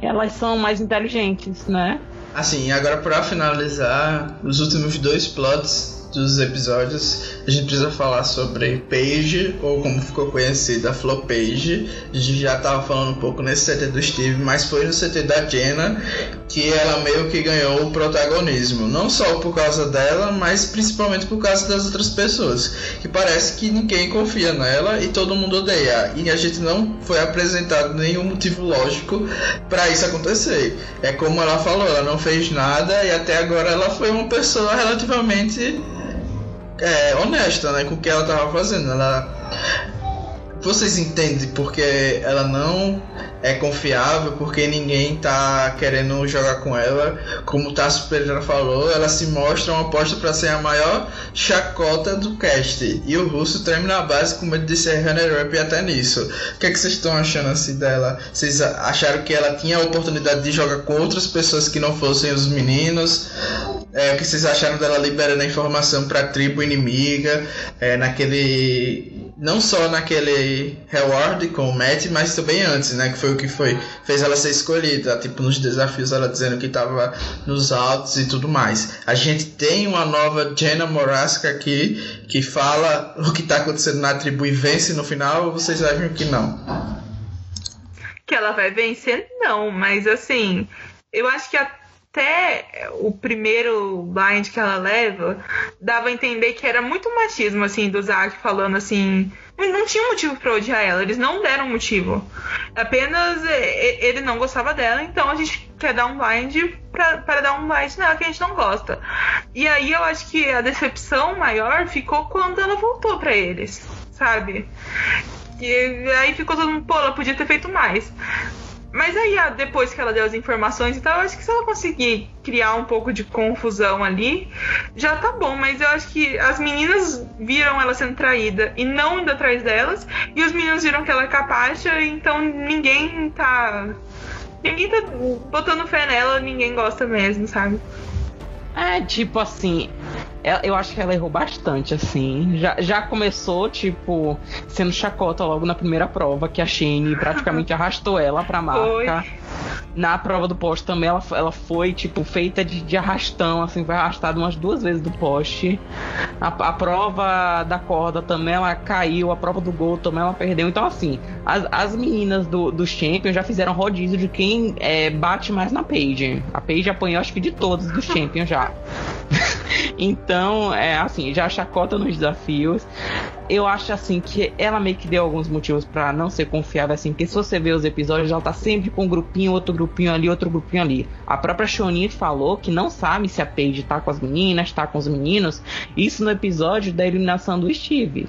B: Elas são mais inteligentes, né?
A: Assim, agora para finalizar, os últimos dois plots dos episódios, a gente precisa falar sobre Paige, ou como ficou conhecida, Flo Page. A gente já tava falando um pouco nesse CT do Steve, mas foi no CT da Jenna que ela meio que ganhou o protagonismo. Não só por causa dela, mas principalmente por causa das outras pessoas. Que parece que ninguém confia nela e todo mundo odeia. E a gente não foi apresentado nenhum motivo lógico para isso acontecer. É como ela falou, ela não fez nada e até agora ela foi uma pessoa relativamente é, honesta, né, com o que ela tava fazendo. Ela vocês entendem porque ela não é confiável, porque ninguém tá querendo jogar com ela. Como o Tassi Pereira falou, ela se mostra uma aposta para ser a maior chacota do cast. E o Russo treme na base com medo de ser runner-up até nisso. O que, é que vocês estão achando assim dela? Vocês acharam que ela tinha a oportunidade de jogar com outras pessoas que não fossem os meninos? É, o que vocês acharam dela liberando a informação para tribo inimiga? É, naquele não só naquele reward com o Matt, mas também antes, né? Que foi o que foi fez ela ser escolhida, tipo nos desafios ela dizendo que estava nos altos e tudo mais. A gente tem uma nova Jenna Morasca aqui que fala o que está acontecendo na tribo e vence no final, ou vocês acham que não?
C: Que ela vai vencer, não, mas assim, eu acho que a até o primeiro blind que ela leva, dava a entender que era muito machismo, assim, do Zack falando assim. Não tinha motivo para odiar ela, eles não deram motivo. Apenas ele não gostava dela, então a gente quer dar um blind para dar um blind nela que a gente não gosta. E aí eu acho que a decepção maior ficou quando ela voltou para eles, sabe? E aí ficou todo mundo, pô, ela podia ter feito mais. Mas aí, depois que ela deu as informações e tal, eu acho que se ela conseguir criar um pouco de confusão ali, já tá bom. Mas eu acho que as meninas viram ela sendo traída e não indo atrás delas, e os meninos viram que ela é capaz, então ninguém tá. Ninguém tá botando fé nela, ninguém gosta mesmo, sabe?
B: É, tipo assim, eu acho que ela errou bastante, assim. Já, já começou, tipo, sendo chacota logo na primeira prova, que a Shane praticamente arrastou ela pra marca. Foi. Na prova do poste também ela, ela foi, tipo, feita de, de arrastão, assim, foi arrastada umas duas vezes do poste. A, a, prova da corda também ela caiu, a prova do gol também ela perdeu. Então, assim, as, as meninas do, dos Champions já fizeram rodízio de quem é, bate mais na Paige. A Paige apanhou, acho que de todos dos Champions já. Então, é assim, já chacota nos desafios. Eu acho assim que ela meio que deu alguns motivos para não ser confiável, assim, porque se você ver os episódios, ela tá sempre com um grupinho, outro grupinho ali, outro grupinho ali. A própria Shonin falou que não sabe se a Paige tá com as meninas, tá com os meninos. Isso no episódio da eliminação do Steve.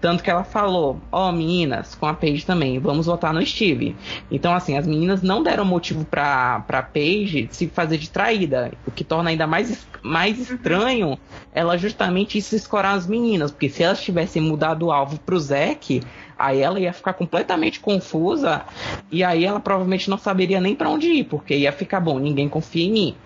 B: Tanto que ela falou, ó, oh, meninas, com a Paige também, vamos votar no Steve. Então, assim, as meninas não deram motivo pra, pra Paige se fazer de traída, o que torna ainda mais, mais estranho ela justamente se escorar as meninas, porque se elas tivessem mudado o alvo pro Zack, aí ela ia ficar completamente confusa e aí ela provavelmente não saberia nem para onde ir, porque ia ficar bom, ninguém confia em mim.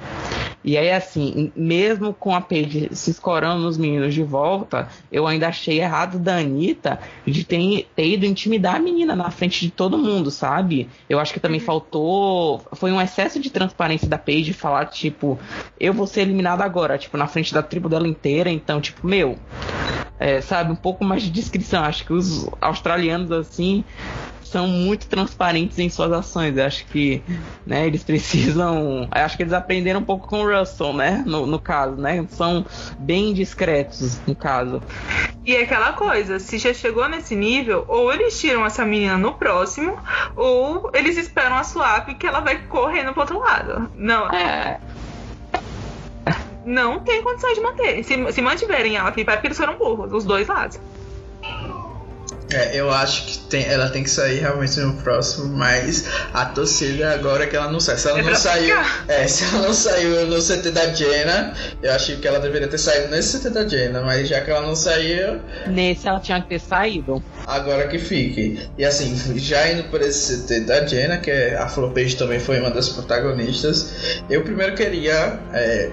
B: E aí, assim, mesmo com a Paige se escorando nos meninos de volta, eu ainda achei errado da Anitta de ter, ter ido intimidar a menina na frente de todo mundo, sabe? Eu acho que também uhum. faltou. Foi um excesso de transparência da Paige falar, tipo, eu vou ser eliminada agora, tipo, na frente da tribo dela inteira, então, tipo, meu. É, sabe, um pouco mais de descrição. Acho que os australianos, assim, são muito transparentes em suas ações. Eu acho que né, eles precisam. Acho que eles aprenderam um pouco com o Russell, né? No, no caso, né? São bem discretos, no caso.
C: E é aquela coisa, se já chegou nesse nível, ou eles tiram essa menina no próximo, ou eles esperam a swap que ela vai correndo pro outro lado. Não. É não tem condições de manter. Se, se mantiverem ela aqui, porque eles foram burros, os dois lados.
A: É, eu acho que tem, ela tem que sair realmente no próximo, mas a torcida agora é que ela não sai. Se ela é não saiu. É, se ela não saiu no CT da Jenna, eu achei que ela deveria ter saído nesse CT da Jenna, mas já que ela não saiu.
B: Nesse ela tinha que ter saído.
A: Agora que fique. E assim, já indo por esse CT da Jenna, que é, a Flor Page também foi uma das protagonistas, eu primeiro queria é,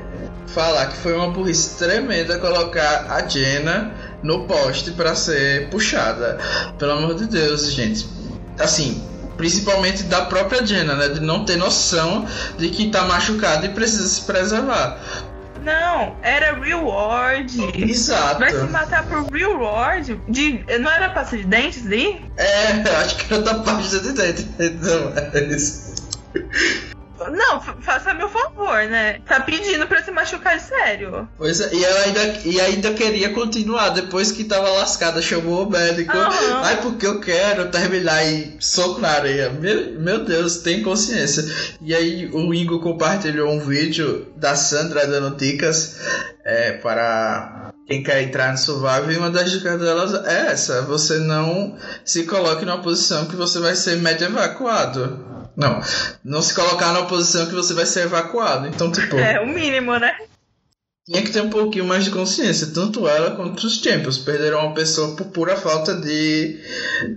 A: falar que foi uma burrice tremenda colocar a Jenna no poste para ser puxada. Pelo amor de Deus, gente. Assim, principalmente da própria Jenna, né? De não ter noção de que tá machucada e precisa se preservar.
C: Não, era reward.
A: Exato.
C: Vai se matar por reward? De, não era pasta de dentes ali?
A: É, acho que era da pasta de dentes. Então, é isso.
C: Não, faça meu favor, né? Tá pedindo pra se machucar sério.
A: Pois é, e ela ainda, e ainda queria continuar, depois que tava lascada, chamou o médico. Uhum. Ai, porque eu quero terminar e soco na areia. Meu, meu Deus, tem consciência. E aí o Ingo compartilhou um vídeo da Sandra dando dicas é, para quem quer entrar no Survival e uma das dicas delas é essa: você não se coloque numa posição que você vai ser médio evacuado. Não, não se colocar na posição que você vai ser evacuado. Então, tipo.
C: É, o mínimo, né?
A: Tinha que ter um pouquinho mais de consciência, tanto ela quanto os Champions. Perderam uma pessoa por pura falta de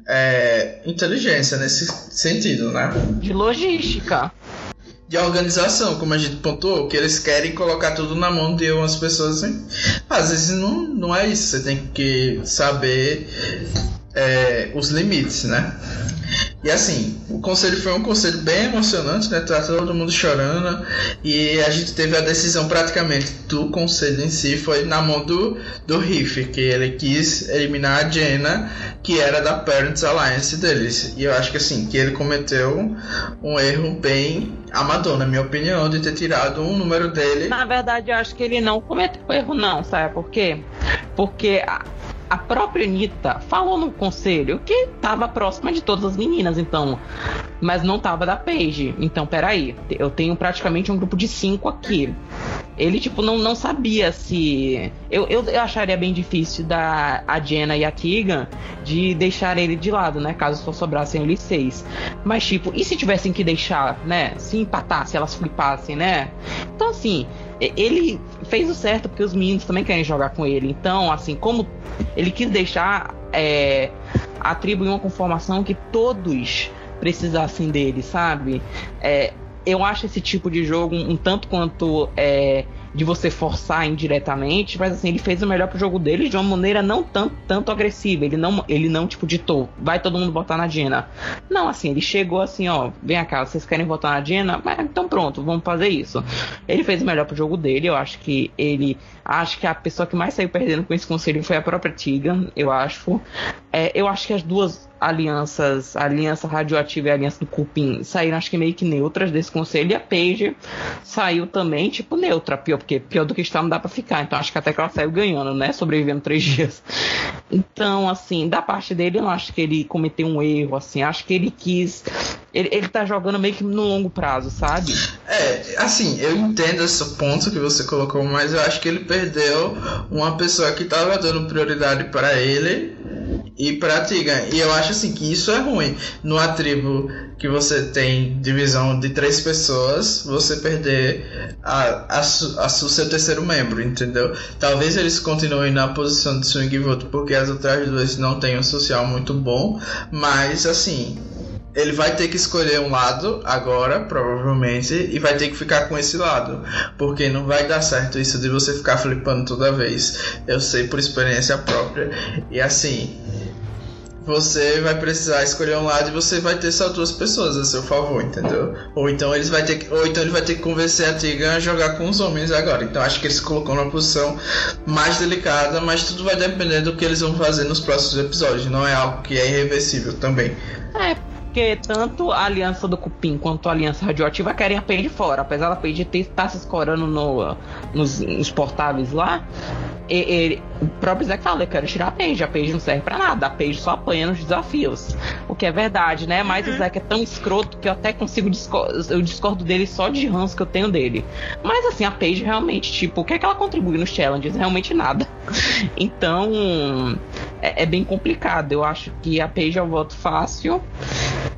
A: é, inteligência nesse sentido, né?
B: De logística.
A: De organização, como a gente pontuou, que eles querem colocar tudo na mão de umas pessoas assim. Às vezes não, não é isso, você tem que saber é, os limites, né? E assim, o conselho foi um conselho bem emocionante, né? Tá todo mundo chorando. E a gente teve a decisão praticamente do conselho em si, foi na mão do, do Riff, que ele quis eliminar a Jenna, que era da Parents Alliance deles. E eu acho que assim, que ele cometeu um erro bem amador, na minha opinião, de ter tirado um número dele.
B: Na verdade, eu acho que ele não cometeu erro, não, sabe por quê? Porque própria Anitta falou no conselho que estava próxima de todas as meninas, então. Mas não tava da Paige. Então, peraí. Eu tenho praticamente um grupo de cinco aqui. Ele, tipo, não, não sabia se. Eu, eu, eu acharia bem difícil da a Jenna e a Keegan de deixar ele de lado, né? Caso só sobrassem eles seis. Mas, tipo, e se tivessem que deixar, né? Se empatasse, elas flipassem, né? Então, assim, ele fez o certo porque os meninos também querem jogar com ele. Então, assim, como ele quis deixar é, a tribo em uma conformação que todos precisassem dele, sabe? É, eu acho esse tipo de jogo um, um tanto quanto é, de você forçar indiretamente, mas assim, ele fez o melhor pro jogo dele de uma maneira não tanto, tanto agressiva. Ele não, ele não, tipo, ditou, vai todo mundo votar na Dina. Não, assim, ele chegou assim, ó, vem cá, vocês querem votar na Dina? Mas então pronto, vamos fazer isso. Ele fez o melhor pro jogo dele, eu acho que ele. Acho que a pessoa que mais saiu perdendo com esse conselho foi a própria Tiga, eu acho. É, eu acho que as duas alianças, a aliança radioativa e a aliança do cupim, saíram acho que meio que neutras desse conselho. E a Paige saiu também, tipo, neutra, pior, porque pior do que está não dá pra ficar. Então acho que até que ela saiu ganhando, né? Sobrevivendo três dias. Então, assim, da parte dele, eu não acho que ele cometeu um erro, assim. Acho que ele quis. Ele, ele tá jogando meio que no longo prazo, sabe?
A: É, assim, eu entendo esse ponto que você colocou, mas eu acho que ele perdeu uma pessoa que tava dando prioridade para ele e pra Tigan. E eu acho assim que isso é ruim. Numa tribo que você tem divisão de três pessoas, você perder a, a, a, seu terceiro membro, entendeu? Talvez eles continuem na posição de swing vote porque as outras duas não têm um social muito bom, mas assim. Ele vai ter que escolher um lado agora, provavelmente, e vai ter que ficar com esse lado. Porque não vai dar certo isso de você ficar flipando toda vez. Eu sei por experiência própria. E assim, você vai precisar escolher um lado e você vai ter só duas pessoas a seu favor, entendeu? Ou então eles vai ter que, ou então ele vai ter que convencer a Tigan a jogar com os homens agora. Então acho que ele se colocou numa posição mais delicada, mas tudo vai depender do que eles vão fazer nos próximos episódios. Não é algo que é irreversível também.
B: É, porque tanto a aliança do Cupim quanto a aliança radioativa querem a Paige fora. Apesar da Paige estar tá se escorando no, nos, nos portáveis lá, ele, o próprio Zack fala, eu quero tirar a Paige, a Paige não serve pra nada, a Paige só apanha nos desafios. O que é verdade, né? Mas uhum. o Zack é tão escroto que eu até consigo discor eu discordo dele só de ranço que eu tenho dele. Mas assim, a Paige realmente, tipo, o que é que ela contribui nos challenges? Realmente nada. Então, é, é bem complicado. Eu acho que a Paige é um voto fácil.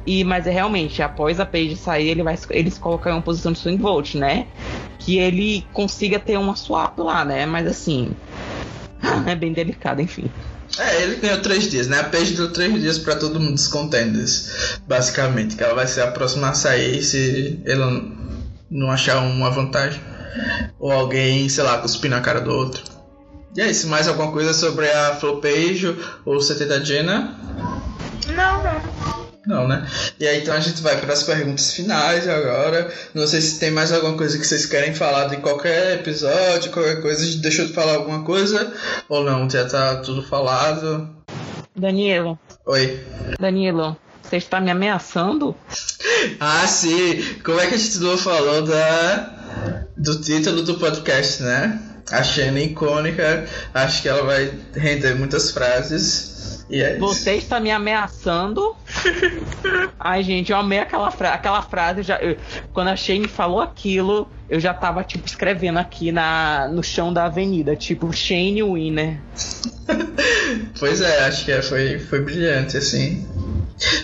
B: E, mas é realmente, após a Paige sair, ele vai eles colocam uma posição de swing vote, né? Que ele consiga ter uma swap lá, né? Mas assim, é bem delicado, enfim.
A: É, ele ganhou três dias, né? A Paige deu três dias para todo mundo dos contenders, basicamente. Que ela vai ser a próxima a sair se ele não achar uma vantagem. Ou alguém, sei lá, cuspir na cara do outro. E é isso, mais alguma coisa sobre a Flopejo ou o CT da Jenna?
C: Não, não.
A: Não, né? E aí então a gente vai para as perguntas finais agora. Não sei se tem mais alguma coisa que vocês querem falar de qualquer episódio, qualquer coisa. Deixou de falar alguma coisa? Ou não? Já tá tudo falado?
B: Danilo.
A: Oi.
B: Danilo, você está me ameaçando?
A: ah, sim. Como é que a gente não falou da do título do podcast, né? A Xena icônica. Acho que ela vai render muitas frases.
B: É Você está me ameaçando. Ai, gente, eu amei aquela, fra aquela frase. Já, eu, quando a Shane falou aquilo, eu já tava, tipo, escrevendo aqui na, no chão da avenida, tipo, Shane Winner.
A: pois é, acho que é, foi, foi brilhante, assim.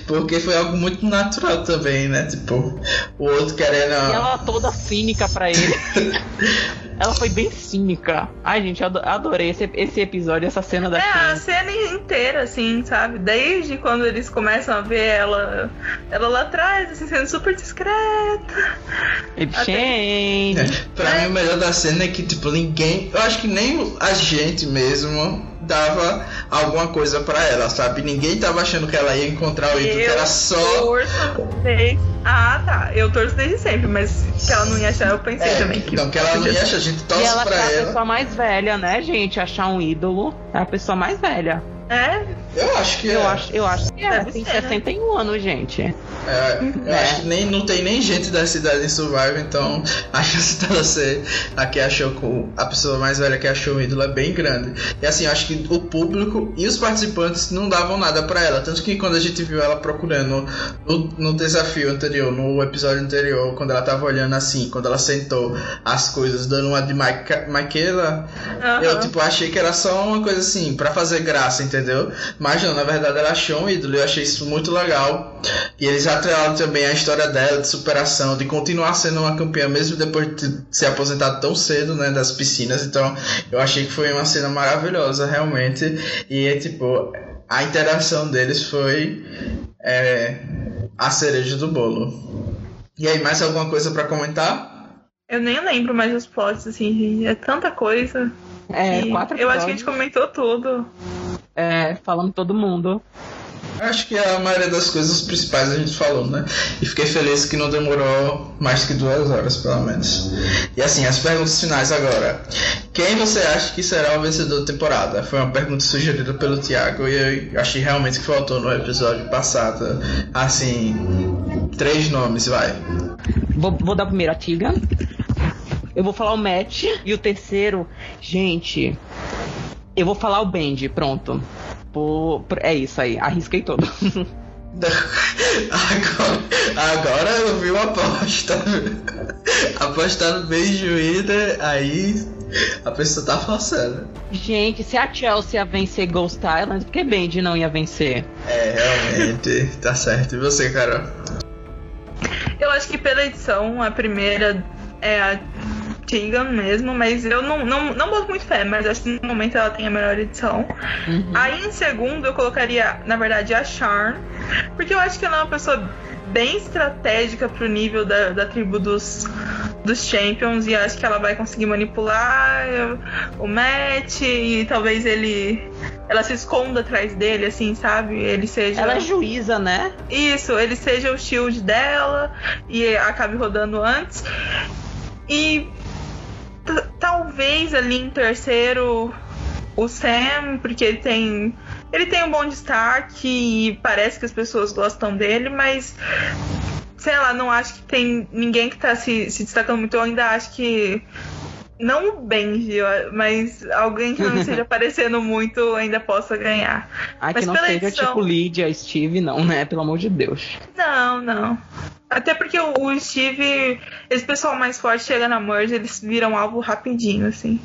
A: Porque foi algo muito natural também, né? Tipo, o outro querendo.
B: E ela toda cínica pra ele. ela foi bem cínica. Ai, gente, adorei esse, esse episódio, essa cena da
C: É, a cena inteira, assim, sabe? Desde quando eles começam a ver ela, ela lá atrás, assim, sendo super discreta.
B: Shane.
A: É, pra é. mim, o melhor da cena é que, tipo, ninguém. Eu acho que nem a gente mesmo dava alguma coisa para ela, sabe? Ninguém tava achando que ela ia encontrar o ídolo, era só.
C: Torço desde... Ah, tá. Eu torço desde sempre, mas que ela não ia achar, eu pensei é, também que.
A: Não, que ela não ia achar, a gente torce
B: e ela
A: pra
B: é a pessoa mais velha, né, gente? Achar um ídolo é a pessoa mais velha.
C: É?
A: Eu acho que
B: eu
A: é.
B: Acho, eu acho que é. Tem ser, 61 né? anos, gente.
A: É, eu é. acho que nem, não tem nem gente da cidade em Survivor, então a chance dela ser a que achou com a pessoa mais velha que achou o ídolo é bem grande. E assim, eu acho que o público e os participantes não davam nada para ela. Tanto que quando a gente viu ela procurando no, no, desafio anterior, no episódio anterior, quando ela tava olhando assim, quando ela sentou as coisas, dando uma de Michaela, uhum. eu tipo achei que era só uma coisa assim, para fazer graça, entendeu? Mas não, na verdade ela achou um ídolo, eu achei isso muito legal. E eles atrelaram também a história dela de superação, de continuar sendo uma campeã mesmo depois de se aposentar tão cedo, né, das piscinas. Então, eu achei que foi uma cena maravilhosa, realmente. E é tipo, a interação deles foi é, a cereja do bolo. E aí, mais alguma coisa para comentar?
C: Eu nem lembro mais os plots, assim, é tanta coisa.
B: É, quatro
C: Eu acho que a gente comentou tudo.
B: É, falando todo mundo.
A: Acho que a maioria das coisas principais a gente falou, né? E fiquei feliz que não demorou mais que duas horas, pelo menos. E assim, as perguntas finais agora. Quem você acha que será o vencedor da temporada? Foi uma pergunta sugerida pelo Thiago e eu achei realmente que faltou no episódio passado. Assim, três nomes, vai.
B: Vou, vou dar primeiro a Tiga. Eu vou falar o Matt. E o terceiro, gente. Eu vou falar o Bendy, pronto. Pô, é isso aí, arrisquei todo.
A: Agora, agora eu vi uma aposta. Apostar no beijo Ida, aí a pessoa tá forçando.
B: Gente, se a Chelsea ia vencer Ghost Island, por que Bendy não ia vencer?
A: É, realmente, tá certo. E você, Carol?
C: Eu acho que pela edição, a primeira é a Tegan mesmo, mas eu não, não, não boto muito fé, mas acho que no momento ela tem a melhor edição. Uhum. Aí em segundo eu colocaria, na verdade, a Charm, porque eu acho que ela é uma pessoa bem estratégica pro nível da, da tribo dos, dos Champions e acho que ela vai conseguir manipular o Matt e talvez ele ela se esconda atrás dele, assim, sabe? Ele seja.
B: Ela é juíza, né?
C: Isso, ele seja o shield dela e acabe rodando antes. E talvez ali em terceiro o Sam, porque ele tem ele tem um bom destaque e parece que as pessoas gostam dele, mas sei lá, não acho que tem ninguém que tá se, se destacando muito. Eu ainda acho que não o Benji, mas alguém que não esteja aparecendo muito ainda possa ganhar.
B: Ah,
C: mas
B: que não seja edição... tipo Lydia, Steve, não, né? Pelo amor de Deus.
C: Não, não. Até porque o Steve, esse pessoal mais forte chega na Merge, eles viram algo rapidinho, assim.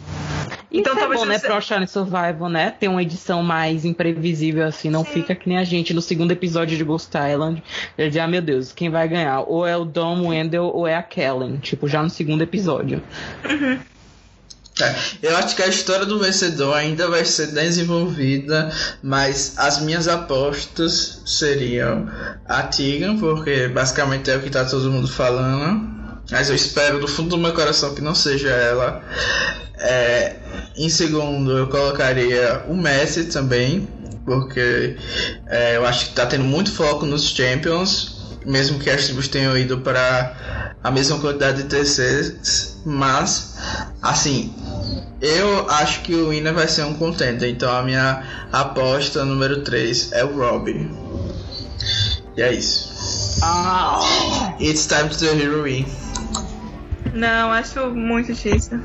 B: Então, Isso é bom, né, você... pro Shine Survival, né? Ter uma edição mais imprevisível, assim, não Sim. fica que nem a gente no segundo episódio de Ghost Island. Ele diz, ah, meu Deus, quem vai ganhar? Ou é o Dom Wendell ou é a Kellen. Tipo, já no segundo episódio.
C: Uhum.
A: Eu acho que a história do vencedor ainda vai ser desenvolvida, mas as minhas apostas seriam a Tegan, porque basicamente é o que tá todo mundo falando. Mas eu espero do fundo do meu coração que não seja ela. É, em segundo, eu colocaria o Messi também, porque é, eu acho que tá tendo muito foco nos Champions, mesmo que as tribos tenham ido para a mesma quantidade de terceiros, mas assim, eu acho que o winner vai ser um contender, então a minha aposta número 3 é o Robbie. E é isso.
B: Ah.
A: It's time to the hero win.
C: Não, acho muito difícil.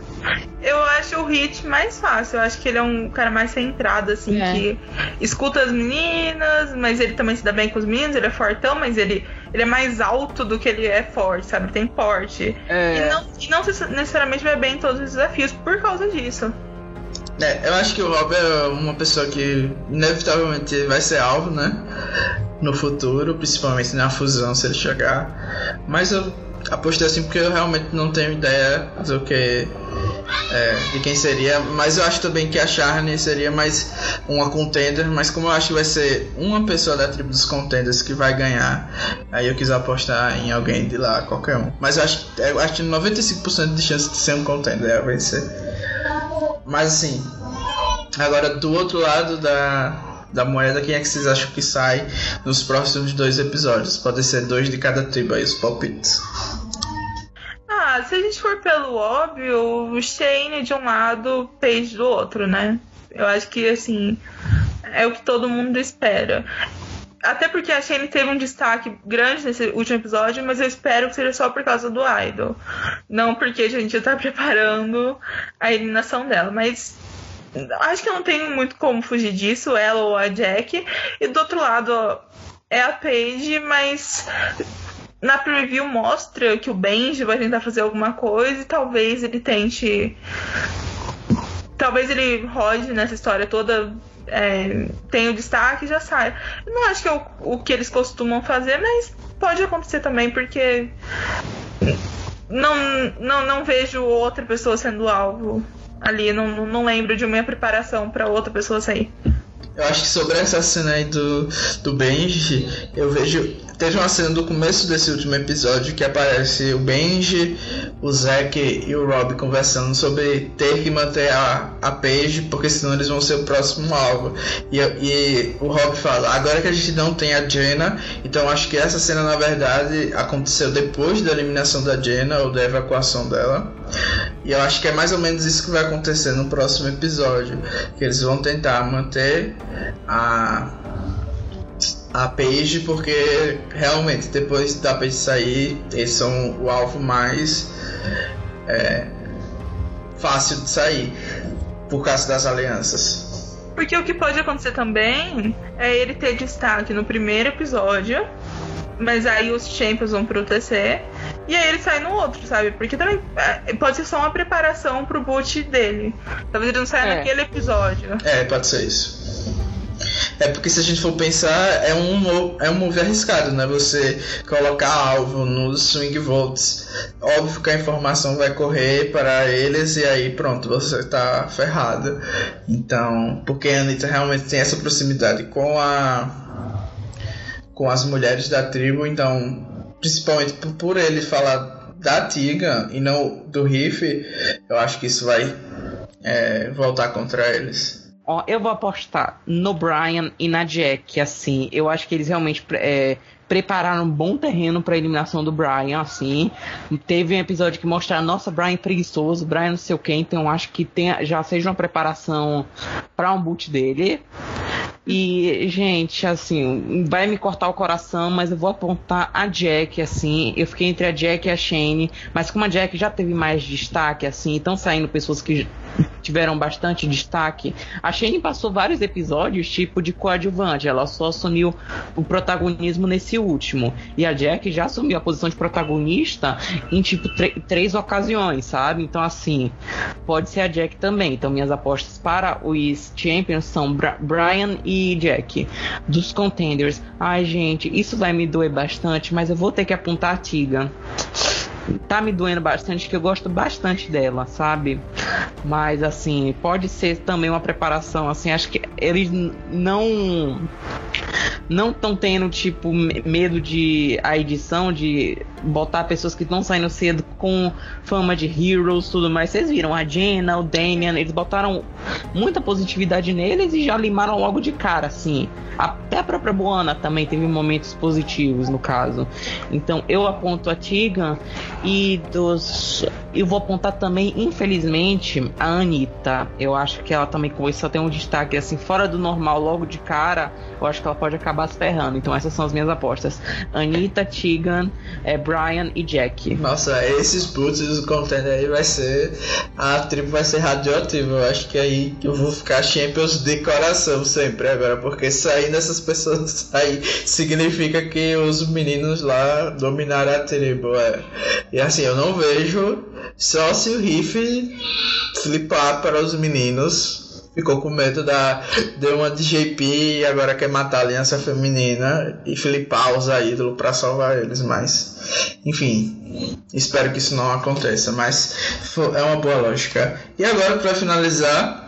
C: Eu acho o Hit mais fácil. Eu acho que ele é um cara mais centrado, assim, é. que escuta as meninas, mas ele também se dá bem com os meninos, ele é fortão, mas ele, ele é mais alto do que ele é forte, sabe? Ele tem porte. É. E, não, e não necessariamente vai bem em todos os desafios por causa disso.
A: É, eu acho que o Rob é uma pessoa que inevitavelmente vai ser alvo, né? No futuro, principalmente na fusão, se ele chegar. Mas eu apostei assim porque eu realmente não tenho ideia do que é, de quem seria, mas eu acho também que a Charne seria mais uma contender, mas como eu acho que vai ser uma pessoa da tribo dos contenders que vai ganhar, aí eu quis apostar em alguém de lá, qualquer um. Mas eu acho, eu acho que 95% de chance de ser um contender vai ser. Mas assim, agora do outro lado da, da moeda, quem é que vocês acham que sai nos próximos dois episódios? Pode ser dois de cada tribo aí, os palpites.
C: Se a gente for pelo óbvio, o Shane de um lado, Paige do outro, né? Eu acho que, assim, é o que todo mundo espera. Até porque a Shane teve um destaque grande nesse último episódio, mas eu espero que seja só por causa do Idol. Não porque a gente tá preparando a eliminação dela. Mas acho que não tem muito como fugir disso, ela ou a Jack. E do outro lado é a Paige, mas na preview mostra que o Benji vai tentar fazer alguma coisa e talvez ele tente. Talvez ele rode nessa história toda, é, tenha o destaque e já saia. Não acho que é o, o que eles costumam fazer, mas pode acontecer também, porque não, não, não vejo outra pessoa sendo alvo ali. Não, não lembro de uma preparação para outra pessoa sair.
A: Eu acho que sobre essa cena aí do, do Benji, eu vejo. Teve uma cena do começo desse último episódio que aparece o Benji, o Zack e o Rob conversando sobre ter que manter a, a Paige, porque senão eles vão ser o próximo alvo. E, e o Rob fala: agora que a gente não tem a Jenna, então acho que essa cena na verdade aconteceu depois da eliminação da Jenna ou da evacuação dela. E eu acho que é mais ou menos isso que vai acontecer no próximo episódio. Que eles vão tentar manter a a Paige porque realmente depois da Paige sair eles são o alvo mais é, fácil de sair por causa das alianças.
C: Porque o que pode acontecer também é ele ter destaque no primeiro episódio, mas aí os Champions vão pro TC e aí ele sai no outro, sabe? Porque também é, pode ser só uma preparação pro boot dele. Talvez ele não saia é. naquele episódio.
A: É, pode ser isso. É porque se a gente for pensar, é um, é um move arriscado, né? Você colocar alvo nos swing votes. Óbvio que a informação vai correr para eles e aí pronto, você tá ferrado. Então, porque a Anitta realmente tem essa proximidade com a com as mulheres da tribo, então principalmente por, por ele falar da Tiga e não do Riff, eu acho que isso vai é, voltar contra eles.
B: Ó, eu vou apostar no Brian e na Jack, assim. Eu acho que eles realmente é, prepararam um bom terreno para eliminação do Brian, assim. Teve um episódio que mostra, nossa, Brian preguiçoso, Brian não sei o que, então acho que tem, já seja uma preparação para um boot dele. E, gente, assim, vai me cortar o coração, mas eu vou apontar a Jack, assim. Eu fiquei entre a Jack e a Shane, mas como a Jack já teve mais destaque, assim, estão saindo pessoas que tiveram bastante destaque. A Shane passou vários episódios tipo de coadjuvante, ela só assumiu o protagonismo nesse último. E a Jack já assumiu a posição de protagonista em tipo três ocasiões, sabe? Então assim, pode ser a Jack também. Então minhas apostas para os Champions são Bra Brian e Jack. Dos contenders, ai gente, isso vai me doer bastante, mas eu vou ter que apontar a Tiga tá me doendo bastante, que eu gosto bastante dela, sabe? Mas assim, pode ser também uma preparação, assim, acho que eles não não estão tendo tipo medo de a edição de botar pessoas que estão saindo cedo com fama de heroes, tudo mais. Vocês viram a Jenna, o Damian, eles botaram muita positividade neles e já limaram logo de cara, assim. Até a própria Boana também teve momentos positivos no caso. Então eu aponto a Tigan e dos. Eu vou apontar também, infelizmente, a Anitta. Eu acho que ela também começou a ter um destaque assim, fora do normal, logo de cara. Eu acho que ela pode acabar se ferrando. Então essas são as minhas apostas. Anitta, Tigan, é, Brian e Jack.
A: Nossa, esses boots do contender aí vai ser. A tribo vai ser radioativa. Eu acho que aí eu vou ficar Champions de coração sempre agora. Porque sair dessas pessoas aí significa que os meninos lá dominaram a tribo. É. E assim, eu não vejo só se o Riff flipar para os meninos ficou com medo da. Deu uma de JP e agora quer matar a aliança feminina e flipar os ídolos para salvar eles, mas. Enfim, espero que isso não aconteça, mas é uma boa lógica. E agora, para finalizar,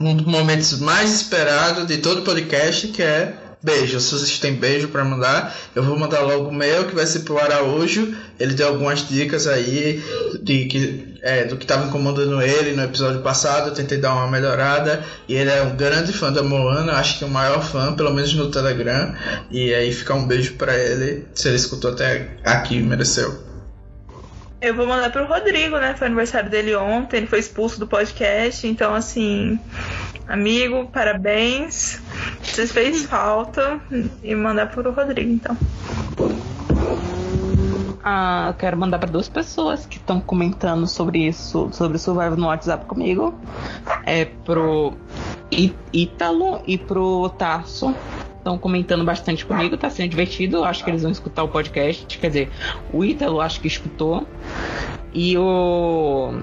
A: um dos momentos mais esperados de todo o podcast, que é beijo. Se vocês têm beijo para mandar, eu vou mandar logo o meu, que vai ser pro Araújo. Ele deu algumas dicas aí de que, é, do que estava incomodando ele no episódio passado. Eu tentei dar uma melhorada. E ele é um grande fã da Moana, acho que o maior fã, pelo menos no Telegram. E aí fica um beijo para ele, se ele escutou até aqui, mereceu.
C: Eu vou mandar pro Rodrigo, né? Foi aniversário dele ontem, ele foi expulso do podcast, então assim, amigo, parabéns. Você fez falta e mandar pro Rodrigo, então.
B: Ah, eu quero mandar para duas pessoas que estão comentando sobre isso, sobre o Survival no WhatsApp comigo. É pro Ítalo e pro Tarso estão comentando bastante comigo, tá sendo divertido. Acho que eles vão escutar o podcast. Quer dizer, o Ítalo acho que escutou. E o.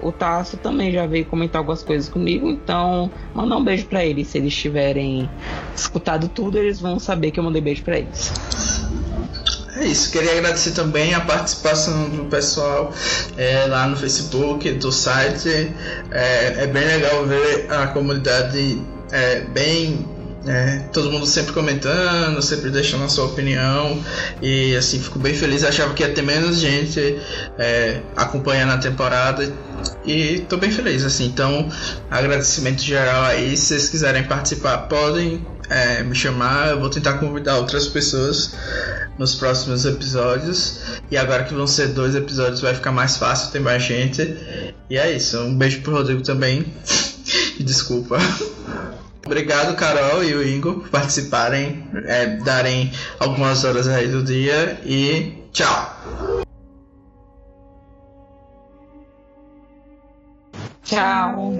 B: O Tasso também já veio comentar algumas coisas comigo, então mandar um beijo para eles. Se eles tiverem escutado tudo, eles vão saber que eu mandei beijo para eles.
A: É isso, queria agradecer também a participação do pessoal é, lá no Facebook, do site. É, é bem legal ver a comunidade é, bem é, todo mundo sempre comentando, sempre deixando a sua opinião. E assim, fico bem feliz. achava que ia ter menos gente é, acompanhando a temporada. E tô bem feliz, assim. Então, agradecimento geral aí. Se vocês quiserem participar, podem é, me chamar. Eu vou tentar convidar outras pessoas nos próximos episódios. E agora que vão ser dois episódios, vai ficar mais fácil, tem mais gente. E é isso. Um beijo pro Rodrigo também. e desculpa. Obrigado, Carol e o Ingo, por participarem, é, darem algumas horas aí do dia e tchau.
B: Tchau.